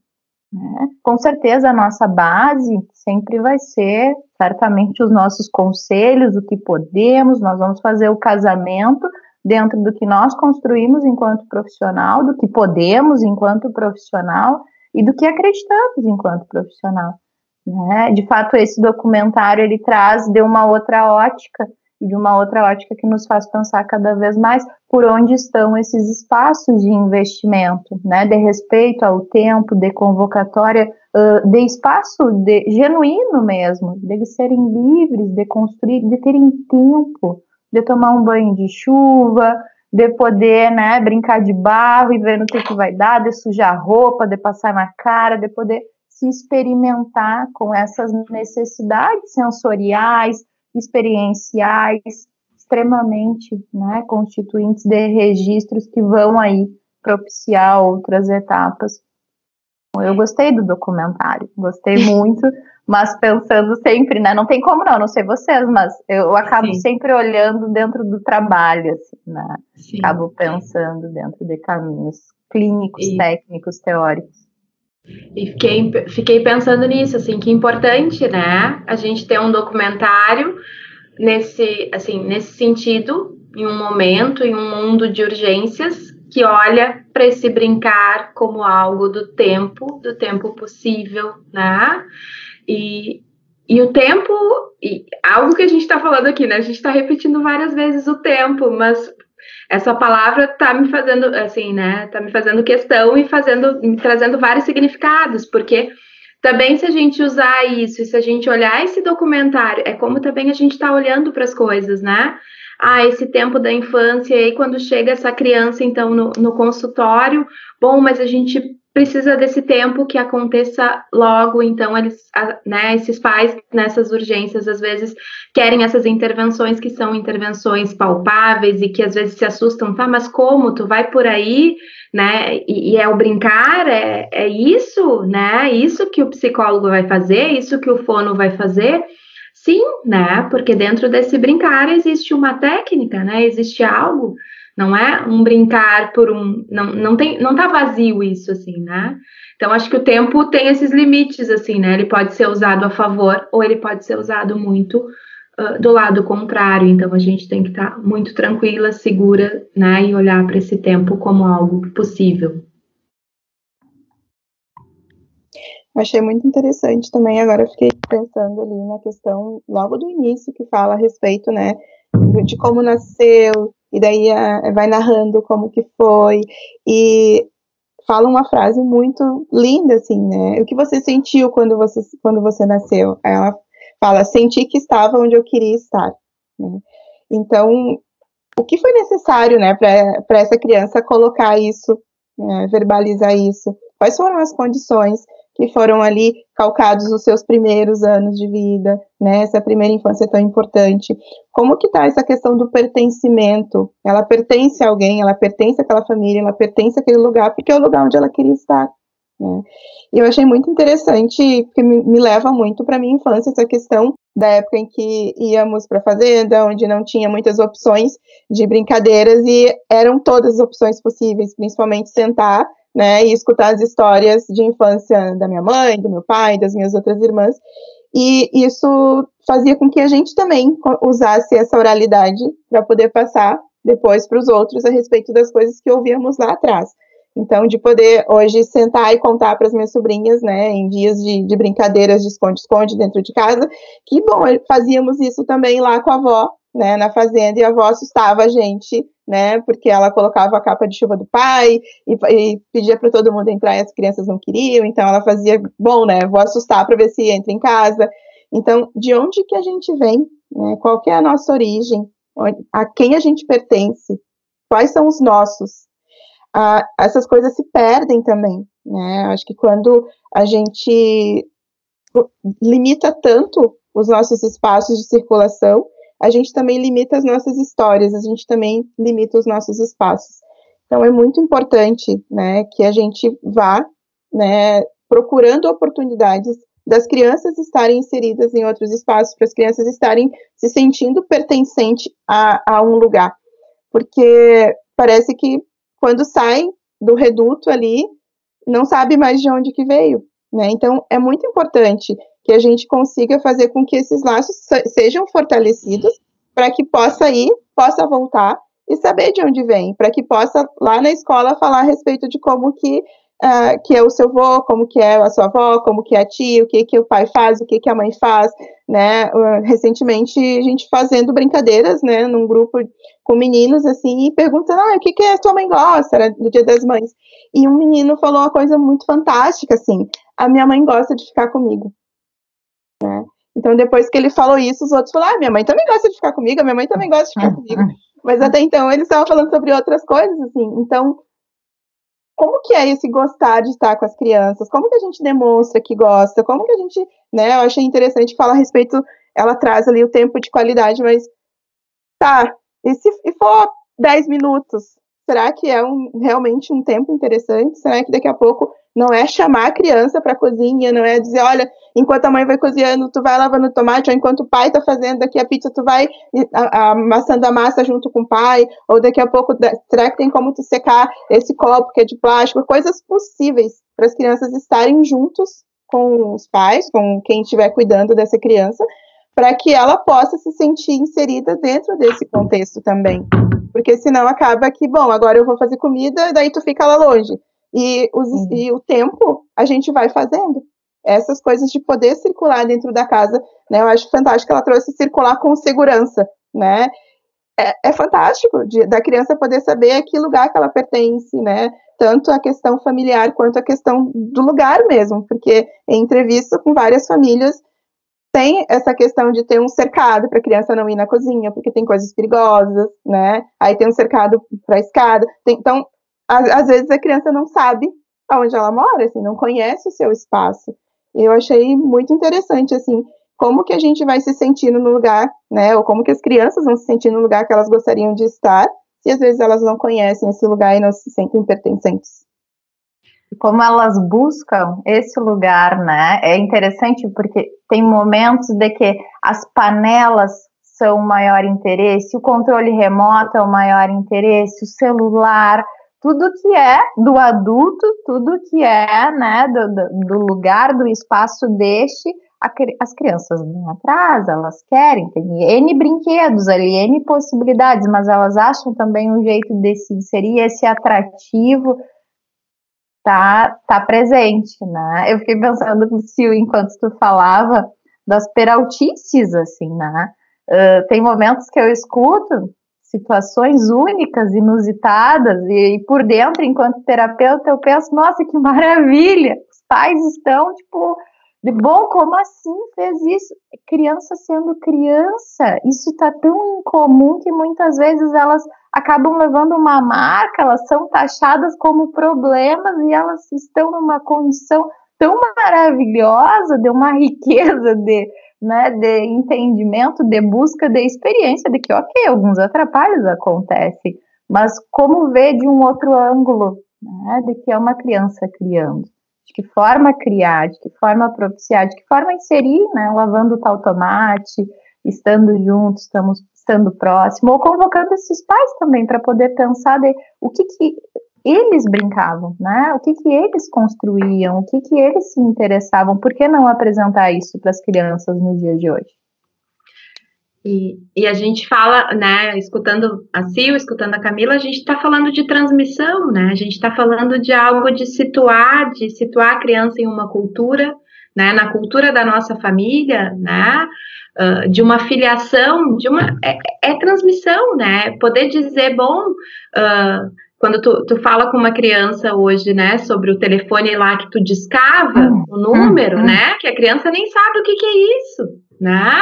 Né? Com certeza a nossa base sempre vai ser certamente os nossos conselhos, o que podemos, nós vamos fazer o casamento dentro do que nós construímos enquanto profissional, do que podemos enquanto profissional e do que acreditamos enquanto profissional. Né? De fato, esse documentário ele traz de uma outra ótica de uma outra ótica que nos faz pensar cada vez mais por onde estão esses espaços de investimento, né, de respeito ao tempo, de convocatória, de espaço de, genuíno mesmo, de serem livres, de construir, de terem tempo, de tomar um banho de chuva, de poder, né, brincar de barro e ver no que, que vai dar, de sujar roupa, de passar na cara, de poder se experimentar com essas necessidades sensoriais, experienciais, extremamente né, constituintes de registros que vão aí propiciar outras etapas. Eu gostei do documentário, gostei muito, mas pensando sempre, né? Não tem como não, não sei vocês, mas eu acabo Sim. sempre olhando dentro do trabalho, assim, né? Sim. Acabo pensando dentro de caminhos clínicos, e, técnicos, teóricos. E fiquei, fiquei pensando nisso, assim, que importante, né? A gente ter um documentário nesse, assim, nesse sentido, em um momento, em um mundo de urgências, que olha para esse brincar como algo do tempo, do tempo possível, né? E, e o tempo, e algo que a gente está falando aqui, né? A gente está repetindo várias vezes o tempo, mas essa palavra está me fazendo, assim, né? Tá me fazendo questão e fazendo, me trazendo vários significados, porque também se a gente usar isso, se a gente olhar esse documentário, é como também a gente está olhando para as coisas, né? Ah, esse tempo da infância, e aí quando chega essa criança, então, no, no consultório, bom, mas a gente precisa desse tempo que aconteça logo, então eles, né, esses pais nessas urgências às vezes querem essas intervenções que são intervenções palpáveis e que às vezes se assustam, tá, mas como, tu vai por aí, né, e, e é o brincar, é, é isso, né, isso que o psicólogo vai fazer, isso que o fono vai fazer, sim, né, porque dentro desse brincar existe uma técnica, né, existe algo, não é um brincar por um. Não, não, tem, não tá vazio isso, assim, né? Então, acho que o tempo tem esses limites, assim, né? Ele pode ser usado a favor ou ele pode ser usado muito uh, do lado contrário. Então, a gente tem que estar tá muito tranquila, segura, né? E olhar para esse tempo como algo possível. Achei muito interessante também. Agora fiquei pensando ali na questão logo do início que fala a respeito, né, de como nasceu, e daí a, vai narrando como que foi, e fala uma frase muito linda, assim, né? O que você sentiu quando você, quando você nasceu? Ela fala, senti que estava onde eu queria estar. Né? Então, o que foi necessário, né, para essa criança colocar isso, né, verbalizar isso? Quais foram as condições que foram ali calcados os seus primeiros anos de vida, né? Essa primeira infância tão importante. Como que tá essa questão do pertencimento? Ela pertence a alguém, ela pertence àquela família, ela pertence àquele lugar, porque é o lugar onde ela queria estar. Né? E eu achei muito interessante, porque me, me leva muito para minha infância essa questão da época em que íamos para a fazenda, onde não tinha muitas opções de brincadeiras e eram todas as opções possíveis, principalmente sentar né, e escutar as histórias de infância da minha mãe, do meu pai, das minhas outras irmãs, e isso fazia com que a gente também usasse essa oralidade para poder passar depois para os outros a respeito das coisas que ouvíamos lá atrás. Então, de poder hoje sentar e contar para as minhas sobrinhas, né, em dias de, de brincadeiras de esconde-esconde dentro de casa, que bom, fazíamos isso também lá com a avó, né, na fazenda, e a avó assustava a gente né? Porque ela colocava a capa de chuva do pai e, e pedia para todo mundo entrar e as crianças não queriam, então ela fazia, bom, né? Vou assustar para ver se entra em casa. Então, de onde que a gente vem? Né? Qual que é a nossa origem? A quem a gente pertence? Quais são os nossos? Ah, essas coisas se perdem também, né? Acho que quando a gente limita tanto os nossos espaços de circulação, a gente também limita as nossas histórias, a gente também limita os nossos espaços. Então é muito importante, né, que a gente vá, né, procurando oportunidades das crianças estarem inseridas em outros espaços, para as crianças estarem se sentindo pertencente a, a um lugar, porque parece que quando sai do reduto ali, não sabe mais de onde que veio, né? Então, é muito importante que a gente consiga fazer com que esses laços sejam fortalecidos para que possa ir, possa voltar e saber de onde vem, para que possa lá na escola falar a respeito de como que uh, que é o seu avô, como que é a sua avó, como que é a tia, o que que o pai faz, o que que a mãe faz, né? Uh, recentemente a gente fazendo brincadeiras, né, num grupo com meninos assim e perguntando, ah, o que que a tua mãe gosta, era no Dia das Mães. E um menino falou uma coisa muito fantástica assim, a minha mãe gosta de ficar comigo. Né? Então, depois que ele falou isso, os outros falaram: ah, minha mãe também gosta de ficar comigo, minha mãe também gosta de ficar comigo. Mas até então eles estavam falando sobre outras coisas, assim. Então, como que é esse gostar de estar com as crianças? Como que a gente demonstra que gosta? Como que a gente, né? Eu achei interessante falar a respeito, ela traz ali o tempo de qualidade, mas tá, e se e for 10 minutos, será que é um, realmente um tempo interessante? Será que daqui a pouco não é chamar a criança para a cozinha, não é dizer, olha, enquanto a mãe vai cozinhando, tu vai lavando tomate, ou enquanto o pai está fazendo aqui a pizza, tu vai amassando a massa junto com o pai, ou daqui a pouco, será que tem como tu secar esse copo que é de plástico? Coisas possíveis para as crianças estarem juntos com os pais, com quem estiver cuidando dessa criança, para que ela possa se sentir inserida dentro desse contexto também. Porque senão acaba que, bom, agora eu vou fazer comida, daí tu fica lá longe. E, os, uhum. e o tempo a gente vai fazendo. Essas coisas de poder circular dentro da casa, né? Eu acho fantástico que ela trouxe circular com segurança, né? É, é fantástico de, da criança poder saber a que lugar que ela pertence, né? Tanto a questão familiar quanto a questão do lugar mesmo, porque em entrevista com várias famílias tem essa questão de ter um cercado para a criança não ir na cozinha, porque tem coisas perigosas, né? Aí tem um cercado para a escada. Tem, então, às, vezes a criança não sabe aonde ela mora, assim, não conhece o seu espaço. Eu achei muito interessante, assim, como que a gente vai se sentindo no lugar, né? Ou como que as crianças vão se sentir no lugar que elas gostariam de estar, se às vezes elas não conhecem esse lugar e não se sentem pertencentes. Como elas buscam esse lugar, né? É interessante porque tem momentos de que as panelas são o maior interesse, o controle remoto é o maior interesse, o celular, tudo que é do adulto, tudo que é né, do, do lugar, do espaço deste, as crianças vão atrás, elas querem, tem N brinquedos ali, N possibilidades, mas elas acham também um jeito de se inserir, esse atrativo tá, tá presente, né? Eu fiquei pensando, Sil, enquanto tu falava das peraltices, assim, né? Uh, tem momentos que eu escuto situações únicas, inusitadas, e, e, por dentro, enquanto terapeuta, eu penso, nossa, que maravilha! Os pais estão, tipo, de bom, como assim fez isso? Criança sendo criança, isso está tão incomum que muitas vezes elas acabam levando uma marca, elas são taxadas como problemas e elas estão numa condição tão maravilhosa, de uma riqueza de né, de entendimento, de busca de experiência, de que, ok, alguns atrapalhos acontecem, mas como ver de um outro ângulo, né, de que é uma criança criando, de que forma criar, de que forma propiciar, de que forma inserir, né, lavando tal tomate, estando juntos, estamos estando próximo, ou convocando esses pais também para poder pensar de o que, que eles brincavam, né? O que, que eles construíam, o que, que eles se interessavam, por que não apresentar isso para as crianças no dia de hoje? E, e, a gente fala, né, escutando a Sil, escutando a Camila, a gente está falando de transmissão, né? A gente está falando de algo de situar, de situar a criança em uma cultura, né, na cultura da nossa família, né? Uh, de uma filiação, de uma é, é, transmissão, né? Poder dizer, bom, uh, quando tu, tu fala com uma criança hoje, né, sobre o telefone lá que tu discava hum, o número, hum, hum. né, que a criança nem sabe o que, que é isso, né?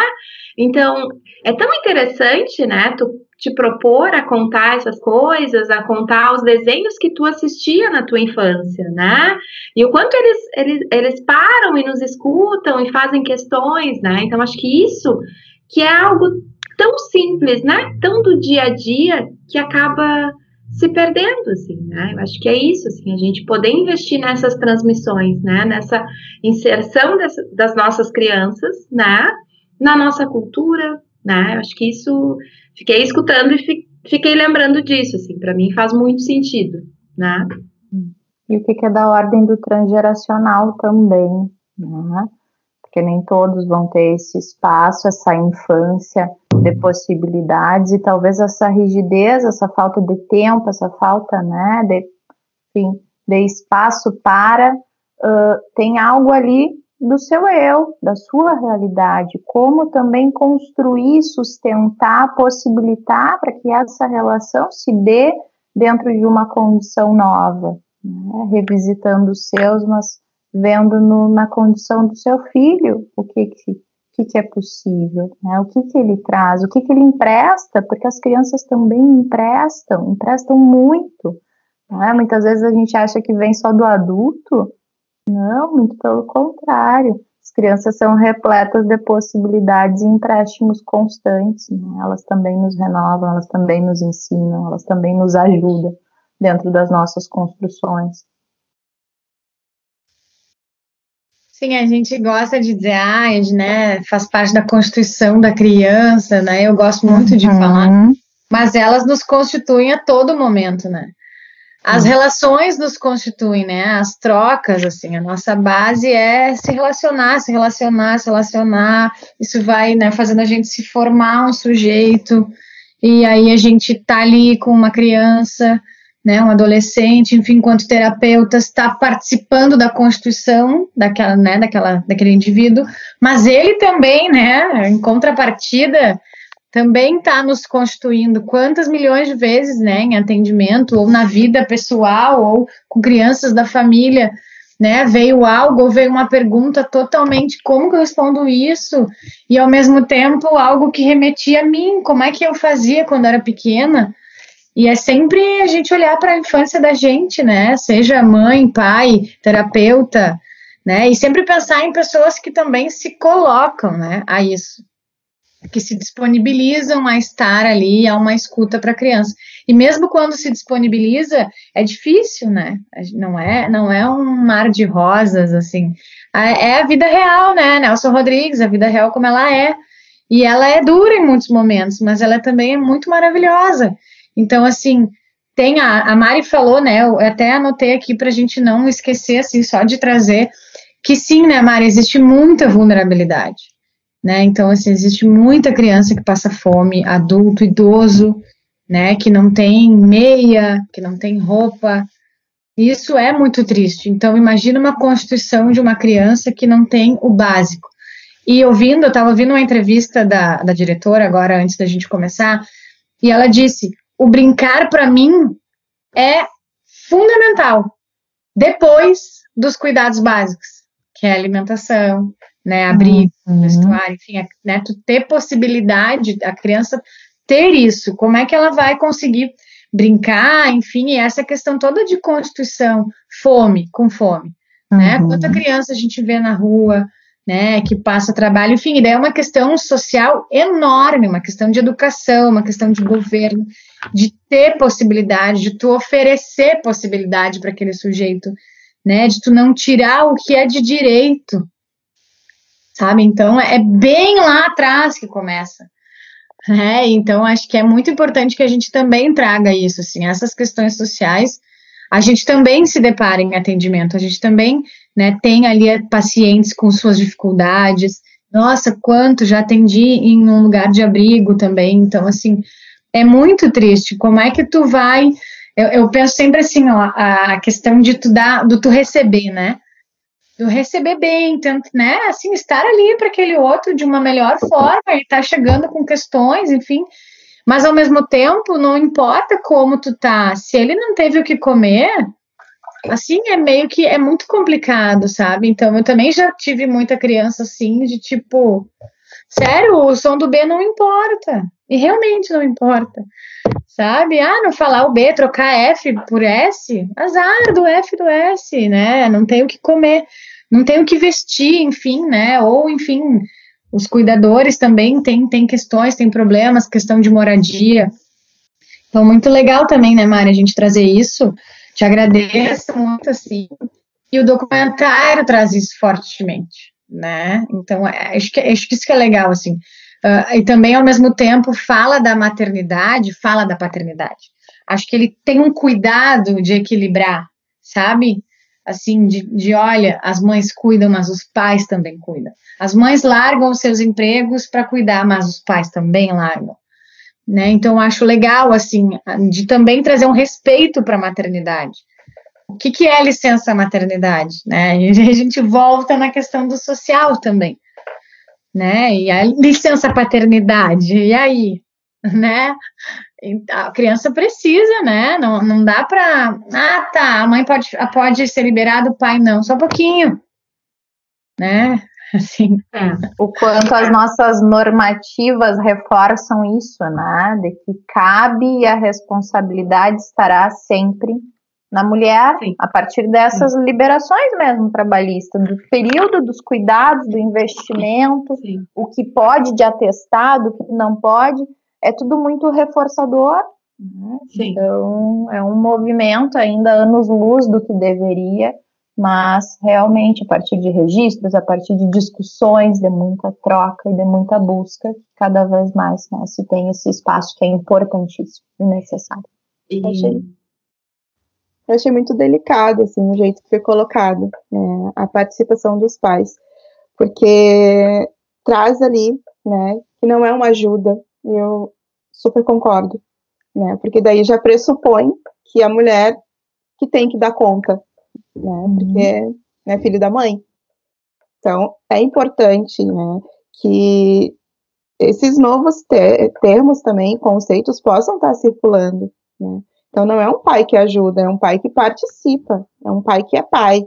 Então, é tão interessante, né, tu te propor a contar essas coisas, a contar os desenhos que tu assistia na tua infância, né? E o quanto eles, eles, eles param e nos escutam e fazem questões, né? Então, acho que isso que é algo tão simples, né? Tão do dia a dia que acaba se perdendo, assim, né? Eu acho que é isso, assim, a gente poder investir nessas transmissões, né? Nessa inserção dessa, das nossas crianças, né? Na nossa cultura, né? Eu acho que isso, fiquei escutando e fi, fiquei lembrando disso, assim, para mim faz muito sentido, né? e o que, que é da ordem do transgeracional também, né? Porque nem todos vão ter esse espaço, essa infância de possibilidades e talvez essa rigidez, essa falta de tempo, essa falta, né, de, enfim, de espaço para, uh, tem algo ali do seu eu, da sua realidade, como também construir, sustentar, possibilitar para que essa relação se dê dentro de uma condição nova, né? revisitando os seus, mas vendo no, na condição do seu filho o que que, que, que é possível, né? o que, que ele traz, o que, que ele empresta, porque as crianças também emprestam, emprestam muito. Né? Muitas vezes a gente acha que vem só do adulto, não, muito pelo contrário. As crianças são repletas de possibilidades e empréstimos constantes. Né? Elas também nos renovam, elas também nos ensinam, elas também nos ajudam dentro das nossas construções. Sim, a gente gosta de dizer, ah, né, faz parte da constituição da criança, né? Eu gosto muito uhum. de falar, mas elas nos constituem a todo momento, né? As relações nos constituem, né? As trocas, assim, a nossa base é se relacionar, se relacionar, se relacionar. Isso vai, né, fazendo a gente se formar um sujeito. E aí a gente tá ali com uma criança, né, um adolescente, enfim, enquanto terapeuta, está participando da constituição daquela, né, daquela, daquele indivíduo, mas ele também, né, em contrapartida, também está nos constituindo quantas milhões de vezes, né, em atendimento, ou na vida pessoal, ou com crianças da família, né, veio algo, ou veio uma pergunta totalmente, como que eu respondo isso? E ao mesmo tempo, algo que remetia a mim, como é que eu fazia quando era pequena? E é sempre a gente olhar para a infância da gente, né, seja mãe, pai, terapeuta, né, e sempre pensar em pessoas que também se colocam, né, a isso que se disponibilizam a estar ali, a uma escuta para a criança. E mesmo quando se disponibiliza, é difícil, né? Não é, não é um mar de rosas, assim. É a vida real, né? Nelson Rodrigues, a vida real como ela é. E ela é dura em muitos momentos, mas ela também é muito maravilhosa. Então, assim, tem a, a Mari falou, né? Eu até anotei aqui para a gente não esquecer, assim, só de trazer que sim, né, Mari, existe muita vulnerabilidade né? Então, assim, existe muita criança que passa fome, adulto, idoso, né? Que não tem meia, que não tem roupa. Isso é muito triste. Então, imagina uma constituição de uma criança que não tem o básico. E ouvindo, eu estava ouvindo uma entrevista da, da diretora agora, antes da gente começar, e ela disse: o brincar para mim é fundamental, depois dos cuidados básicos, que é alimentação, né, abrigo, uhum. vestuário, enfim, é, né, tu ter possibilidade, a criança ter isso, como é que ela vai conseguir brincar, enfim, essa questão toda de constituição, fome, com fome, né, uhum. né, quanta criança a gente vê na rua, né, que passa trabalho, enfim, daí é uma questão social enorme, uma questão de educação, uma questão de governo, de ter possibilidade, de tu oferecer possibilidade para aquele sujeito, né, de tu não tirar o que é de direito, sabe? Então é bem lá atrás que começa. É, então acho que é muito importante que a gente também traga isso, assim, essas questões sociais, a gente também se depara em atendimento, a gente também, né, tem ali pacientes com suas dificuldades, nossa, quanto já atendi em um lugar de abrigo também, então, assim, é muito triste, como é que tu vai, eu, eu penso sempre assim, ó, a questão de tu dar, do tu receber, né, do receber bem, tanto, né, assim, estar ali para aquele outro de uma melhor forma, ele está chegando com questões, enfim, mas ao mesmo tempo, não importa como tu tá, se ele não teve o que comer, assim, é meio que, é muito complicado, sabe, então eu também já tive muita criança assim, de tipo, sério, o som do B não importa, e realmente não importa, sabe? Ah, não falar o B, trocar F por S, azar do F do S, né? Não tem o que comer, não tem o que vestir, enfim, né? Ou, enfim, os cuidadores também têm, têm questões, têm problemas, questão de moradia. Então, muito legal também, né, Mari, a gente trazer isso. Te agradeço muito, assim. E o documentário traz isso fortemente, né? Então, é, acho que, acho que isso que é legal, assim. Uh, e também, ao mesmo tempo, fala da maternidade, fala da paternidade. Acho que ele tem um cuidado de equilibrar, sabe? Assim, de, de olha, as mães cuidam, mas os pais também cuidam. As mães largam seus empregos para cuidar, mas os pais também largam. Né? Então, acho legal, assim, de também trazer um respeito para a maternidade. O que, que é licença maternidade? Né? E a gente volta na questão do social também. Né? E a licença paternidade, e aí? Né? A criança precisa, né? Não, não dá para. Ah, tá, a mãe pode, pode ser liberada, o pai não, só um pouquinho. Né? Assim. É. O quanto as nossas normativas reforçam isso, né? De que cabe e a responsabilidade estará sempre na mulher, Sim. a partir dessas Sim. liberações mesmo trabalhistas, do período dos cuidados, do investimento, Sim. o que pode de atestado, o que não pode é tudo muito reforçador. Né? Então, é um movimento ainda anos-luz do que deveria, mas realmente a partir de registros, a partir de discussões, de muita troca e de muita busca, cada vez mais né, se tem esse espaço que é importantíssimo e necessário. E... Eu achei muito delicado assim, o jeito que foi colocado né, a participação dos pais, porque traz ali né, que não é uma ajuda, eu super concordo, né? Porque daí já pressupõe que a mulher que tem que dar conta, né? Uhum. Porque é filho da mãe. Então, é importante, né, que esses novos ter termos também, conceitos, possam estar circulando, né? Então, não é um pai que ajuda, é um pai que participa, é um pai que é pai.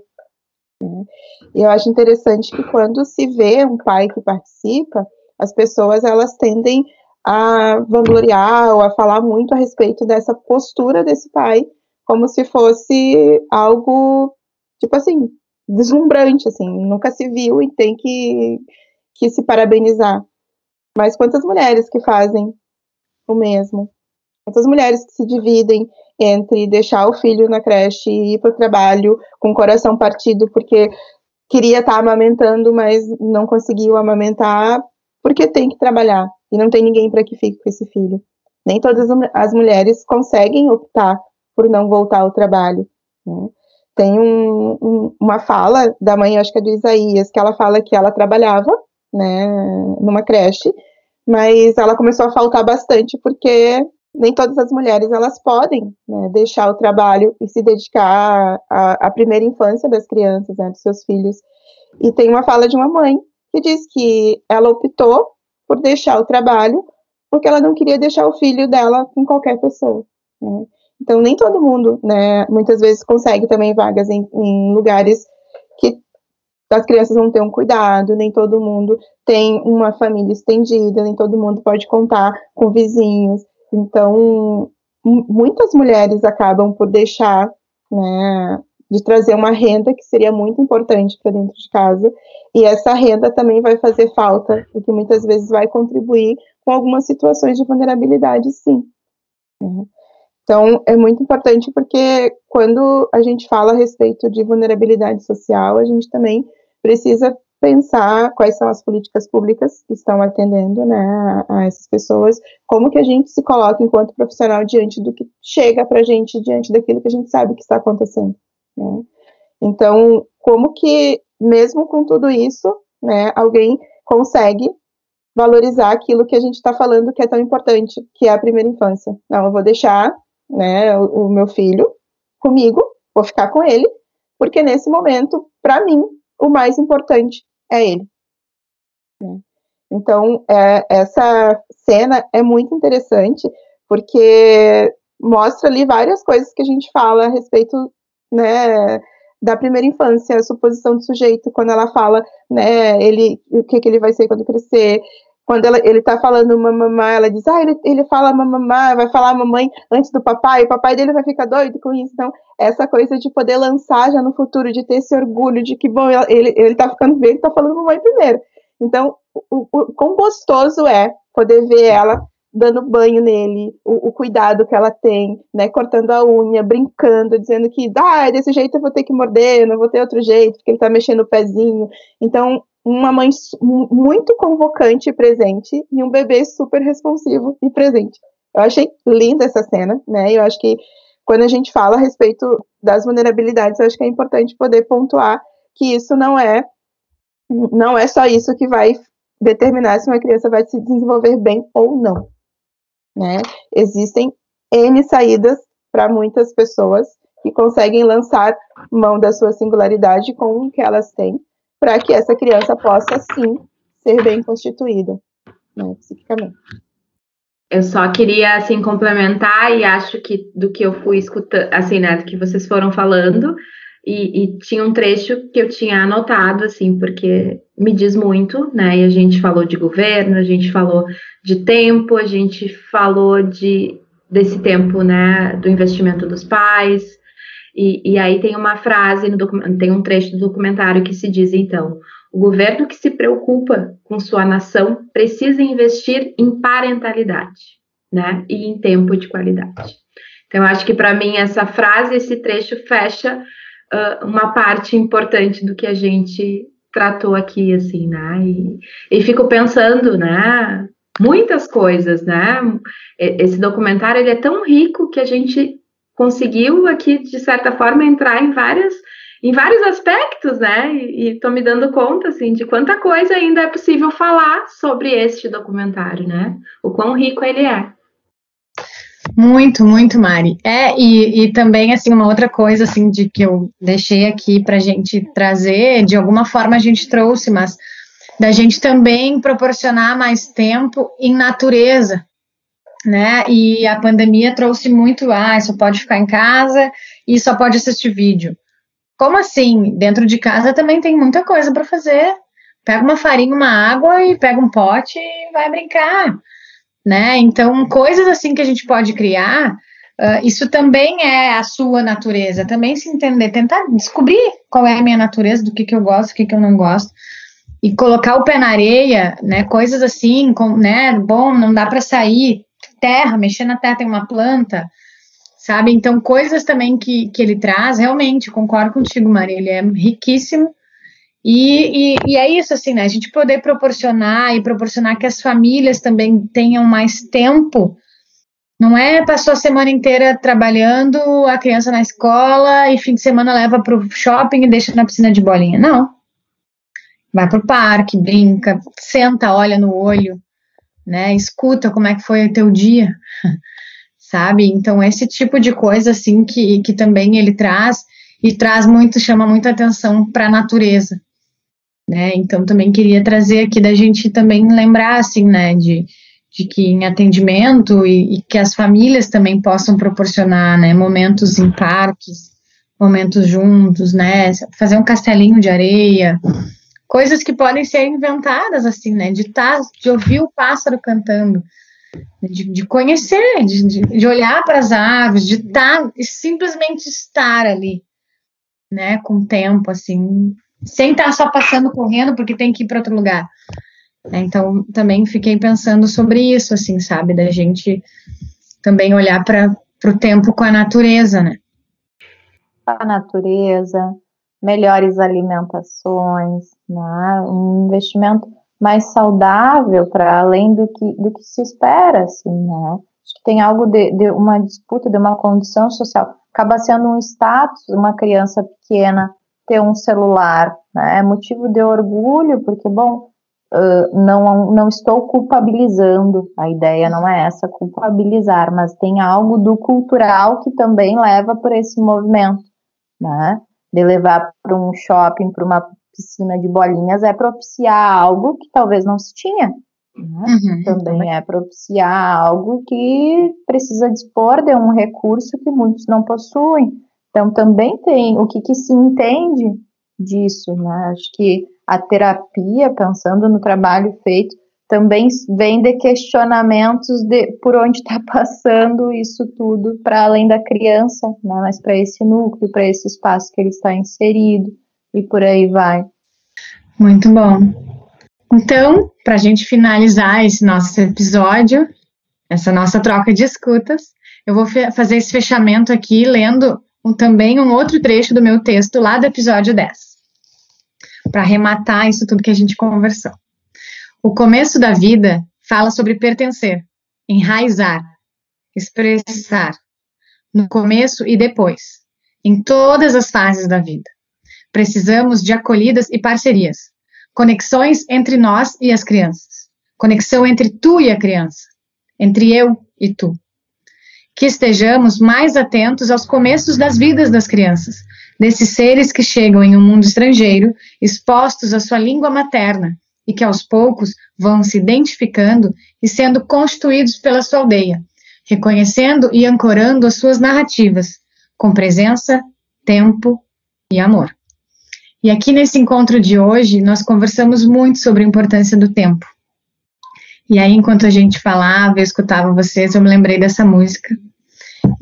Né? E eu acho interessante que quando se vê um pai que participa, as pessoas elas tendem a vangloriar ou a falar muito a respeito dessa postura desse pai, como se fosse algo, tipo assim, deslumbrante, assim, nunca se viu e tem que, que se parabenizar. Mas quantas mulheres que fazem o mesmo? Quantas mulheres que se dividem entre deixar o filho na creche e ir para o trabalho com o coração partido porque queria estar tá amamentando, mas não conseguiu amamentar porque tem que trabalhar e não tem ninguém para que fique com esse filho. Nem todas as mulheres conseguem optar por não voltar ao trabalho. Né? Tem um, um, uma fala da mãe, acho que é do Isaías, que ela fala que ela trabalhava né, numa creche, mas ela começou a faltar bastante porque nem todas as mulheres elas podem né, deixar o trabalho e se dedicar à, primeira infância das crianças, né, dos seus filhos. E tem uma fala de uma mãe que diz que ela optou por deixar o trabalho, porque ela não queria deixar o filho dela com qualquer pessoa. Né? Então, nem todo mundo, né, muitas vezes consegue também vagas em, em lugares que as crianças não têm um cuidado, nem todo mundo tem uma família estendida, nem todo mundo pode contar com vizinhos. Então, muitas mulheres acabam por deixar né, de trazer uma renda que seria muito importante para dentro de casa, e essa renda também vai fazer falta, porque muitas vezes vai contribuir com algumas situações de vulnerabilidade, sim. Né? Então, é muito importante porque quando a gente fala a respeito de vulnerabilidade social, a gente também precisa pensar quais são as políticas públicas que estão atendendo né, a, essas pessoas, como que a gente se coloca enquanto profissional diante do que chega para a gente, diante daquilo que a gente sabe que está acontecendo. Né? Então, como que, mesmo com tudo isso, né, alguém consegue valorizar aquilo que a gente está falando que é tão importante, que é a primeira infância? Não, eu vou deixar né, o, o meu filho comigo, vou ficar com ele, porque nesse momento, para mim, o mais importante é ele. Então, é, essa cena é muito interessante, porque mostra ali várias coisas que a gente fala a respeito né, da primeira infância, a suposição do sujeito, quando ela fala, né, ele, o que, que ele vai ser quando crescer, quando ela, ele tá falando mamamá, ela diz, ah, ele, ele fala mamamá, vai falar mamãe antes do papai, o papai dele vai ficar doido com isso, então, essa coisa de poder lançar já no futuro, de ter esse orgulho de que, bom, ele, ele tá ficando bem, ele tá falando mamãe primeiro, então, o, o, quão gostoso é poder ver ela dando banho nele, o, o, cuidado que ela tem, né, cortando a unha, brincando, dizendo que, ah, desse jeito eu vou ter que morder, não vou ter outro jeito, porque ele tá mexendo o pezinho. Então, uma mãe muito convocante e presente e um bebê super responsivo e presente. Eu achei linda essa cena, né? Eu acho que quando a gente fala a respeito das vulnerabilidades, acho que é importante poder pontuar que isso não é não é só isso que vai determinar se uma criança vai se desenvolver bem ou não. Né? Existem N saídas para muitas pessoas que conseguem lançar mão da sua singularidade com o que elas têm, para que essa criança possa, sim, ser bem constituída, né, psiquicamente. Eu só queria, assim, complementar, e acho que do que eu fui escutando, assim, né, do que vocês foram falando, e, e, tinha um trecho que eu tinha anotado, assim, porque me diz muito, né? E a gente falou de governo, a gente falou de tempo, a gente falou de desse tempo, né? Do investimento dos pais. E, e aí tem uma frase no tem um trecho do documentário que se diz então: o governo que se preocupa com sua nação precisa investir em parentalidade, né? E em tempo de qualidade. Então, acho que para mim essa frase, esse trecho fecha uh, uma parte importante do que a gente tratou aqui, assim, né? E, e fico pensando, né? Muitas coisas, né? Esse documentário ele é tão rico que a gente conseguiu aqui, de certa forma, entrar em várias em vários aspectos, né? E estou me dando conta, assim, de quanta coisa ainda é possível falar sobre este documentário, né? O quão rico ele é. Muito, muito, Mari. É, e, e também, assim, uma outra coisa, assim, de que eu deixei aqui para a gente trazer, de alguma forma a gente trouxe, mas da gente também proporcionar mais tempo em natureza, né? E a pandemia trouxe muito, ah, só pode ficar em casa e só pode assistir vídeo. Como assim? Dentro de casa também tem muita coisa para fazer. Pega uma farinha, uma água e pega um pote e vai brincar né? Então, coisas assim que a gente pode criar, uh, isso também é a sua natureza, também se entender, tentar descobrir qual é a minha natureza, do que, que eu gosto, do que, que eu não gosto, e colocar o pé na areia, né? Coisas assim, com, né? Bom, não dá para sair, terra, mexer na terra tem uma planta, sabe? Então, coisas também que, que ele traz, realmente, concordo contigo, Maria, ele é riquíssimo e, e, e, é isso, assim, né? A gente poder proporcionar e proporcionar que as famílias também tenham mais tempo. Não é passou a semana inteira trabalhando, a criança na escola e fim de semana leva para o shopping e deixa na piscina de bolinha. Não. Vai para o parque, brinca, senta, olha no olho, né? Escuta como é que foi o teu dia, sabe? Então, esse tipo de coisa, assim, que, que também ele traz e traz muito, chama muita atenção para a natureza né? Então também queria trazer aqui da gente também lembrar assim, né, de, de que em atendimento e, e que as famílias também possam proporcionar, né, momentos em parques, momentos juntos, né, fazer um castelinho de areia, coisas que podem ser inventadas assim, né, de tá, de ouvir o pássaro cantando, de, de conhecer, de, de, olhar para as aves, de estar, tá, simplesmente estar ali, né, com o tempo, assim, sem estar só passando correndo porque tem que ir para outro lugar. É, então, também fiquei pensando sobre isso, assim, sabe, da gente também olhar para o tempo com a natureza, né? A natureza, melhores alimentações, né? um investimento mais saudável para além do que, do que se espera, assim, né? Acho que tem algo de, de uma disputa, de uma condição social. Acaba sendo um status, uma criança pequena ter um celular. Né? É motivo de orgulho, porque, bom, uh, não, não estou culpabilizando, a ideia não é essa, culpabilizar, mas tem algo do cultural que também leva por esse movimento, né? De levar para um shopping, para uma piscina de bolinhas, é propiciar algo que talvez não se tinha. Né? Uhum, também, é propiciar algo que precisa dispor de um recurso que muitos não possuem. Então, também tem o que, que se entende disso, né? Acho que a terapia, pensando no trabalho feito, também vem de questionamentos de por onde está passando isso tudo para além da criança, né? mas para esse núcleo, para esse espaço que ele está inserido e por aí vai. Muito bom. Então, para a gente finalizar esse nosso episódio, essa nossa troca de escutas, eu vou fazer esse fechamento aqui lendo um, também um outro trecho do meu texto lá do episódio 10, para arrematar isso tudo que a gente conversou. O começo da vida fala sobre pertencer, enraizar, expressar. no começo e depois, em todas as fases da vida. Precisamos de acolhidas e parcerias, conexões entre nós e as crianças, conexão entre tu e a criança, entre eu e tu. Que estejamos mais atentos aos começos das vidas das crianças, desses seres que chegam em um mundo estrangeiro, expostos à sua língua materna, e que aos poucos vão se identificando e sendo constituídos pela sua aldeia, reconhecendo e ancorando as suas narrativas, com presença, tempo e amor. E aqui nesse encontro de hoje, nós conversamos muito sobre a importância do tempo. E aí, enquanto a gente falava, eu escutava vocês, eu me lembrei dessa música.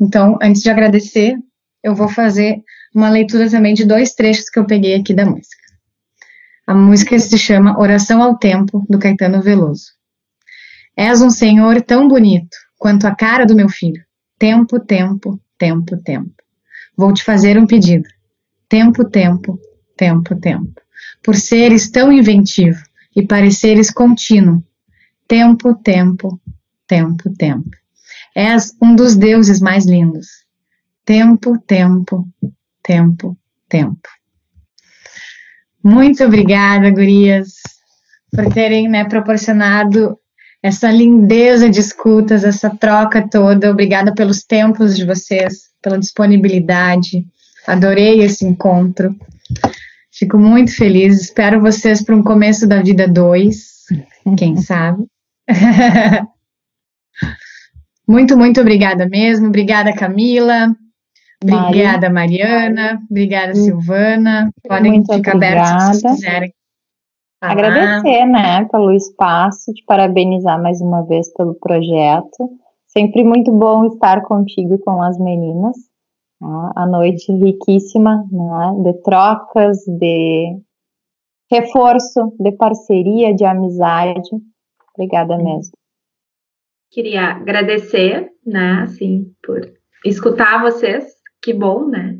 Então, antes de agradecer, eu vou fazer uma leitura também de dois trechos que eu peguei aqui da música. A música se chama Oração ao Tempo, do Caetano Veloso. És um Senhor tão bonito quanto a cara do meu filho. Tempo, tempo, tempo, tempo. Vou te fazer um pedido. Tempo, tempo, tempo, tempo. Por seres tão inventivo e pareceres contínuo. Tempo, tempo, tempo, tempo. És um dos deuses mais lindos. Tempo, tempo, tempo, tempo. Muito obrigada, gurias, por terem né, proporcionado essa lindeza de escutas, essa troca toda. Obrigada pelos tempos de vocês, pela disponibilidade. Adorei esse encontro. Fico muito feliz. Espero vocês para um começo da vida dois, quem sabe. muito, muito obrigada mesmo. Obrigada, Camila. Obrigada, Mariana. Obrigada, hum. Silvana. Podem Muito ficar abertos se quiserem. Agradecer, né, pelo espaço, te parabenizar mais uma vez pelo projeto. Sempre muito bom estar contigo e com as meninas. Tá? A noite riquíssima, né, de trocas, de reforço, de parceria, de amizade. Obrigada mesmo. Queria agradecer, né, assim, por escutar vocês que bom, né?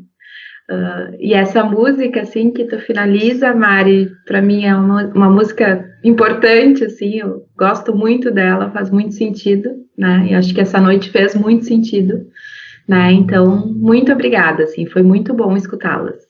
Uh, e essa música, assim, que tu finaliza, Mari, para mim é uma, uma música importante, assim, eu gosto muito dela, faz muito sentido, né? E acho que essa noite fez muito sentido, né? Então, muito obrigada, assim, foi muito bom escutá-las.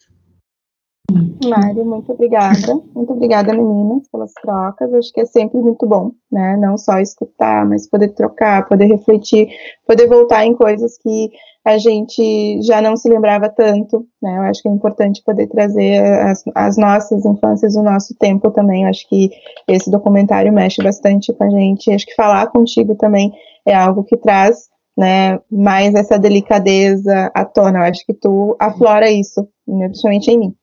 Mari, muito obrigada. Muito obrigada, meninas, pelas trocas. Acho que é sempre muito bom, né? Não só escutar, mas poder trocar, poder refletir, poder voltar em coisas que a gente já não se lembrava tanto, né? Eu acho que é importante poder trazer as, as nossas infâncias, o nosso tempo também. Eu acho que esse documentário mexe bastante com a gente. Acho que falar contigo também é algo que traz, né, mais essa delicadeza à tona. Eu acho que tu aflora isso, principalmente em mim.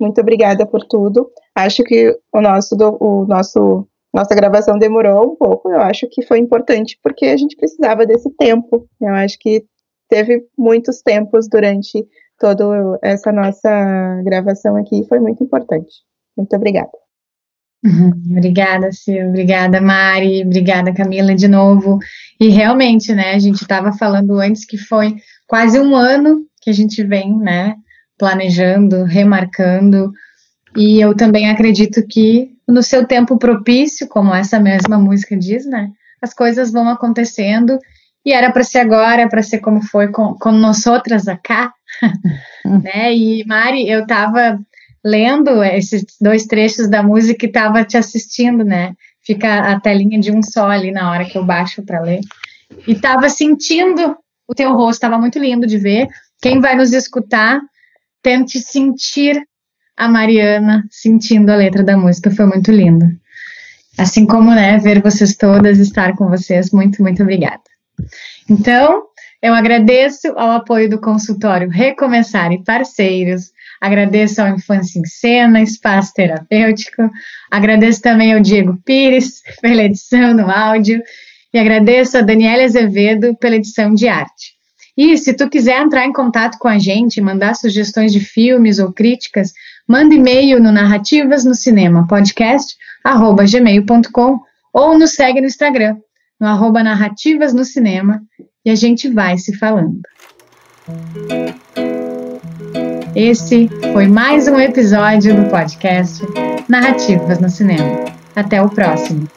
Muito obrigada por tudo. Acho que o nosso, o nosso nossa gravação demorou um pouco, eu acho que foi importante porque a gente precisava desse tempo. Eu acho que teve muitos tempos durante toda essa nossa gravação aqui, foi muito importante. Muito obrigada. Uhum, obrigada, Sil. Obrigada, Mari. Obrigada, Camila, de novo. E realmente, né, a gente estava falando antes que foi quase um ano que a gente vem, né, planejando, remarcando. E eu também acredito que no seu tempo propício, como essa mesma música diz, né, as coisas vão acontecendo e era para ser agora, para ser como foi com, com nós outras acá, né? E Mari, eu estava lendo esses dois trechos da música e estava te assistindo, né? Fica a telinha de um só ali na hora que eu baixo para ler. E estava sentindo o teu rosto, estava muito lindo de ver. Quem vai nos escutar, tente sentir a Mariana sentindo a letra da música, foi muito lindo. Assim como, né, ver vocês todas, estar com vocês, muito, muito obrigada. Então, eu agradeço ao apoio do consultório Recomeçar e parceiros, agradeço ao Infância em Cena, Espaço Terapêutico, agradeço também ao Diego Pires pela edição no áudio e agradeço a Daniela Azevedo pela edição de arte. E se tu quiser entrar em contato com a gente, mandar sugestões de filmes ou críticas, manda e-mail no Narrativas no Cinema podcast, arroba gmail.com ou nos segue no Instagram, no arroba Narrativas no Cinema e a gente vai se falando. Esse foi mais um episódio do podcast Narrativas no Cinema. Até o próximo.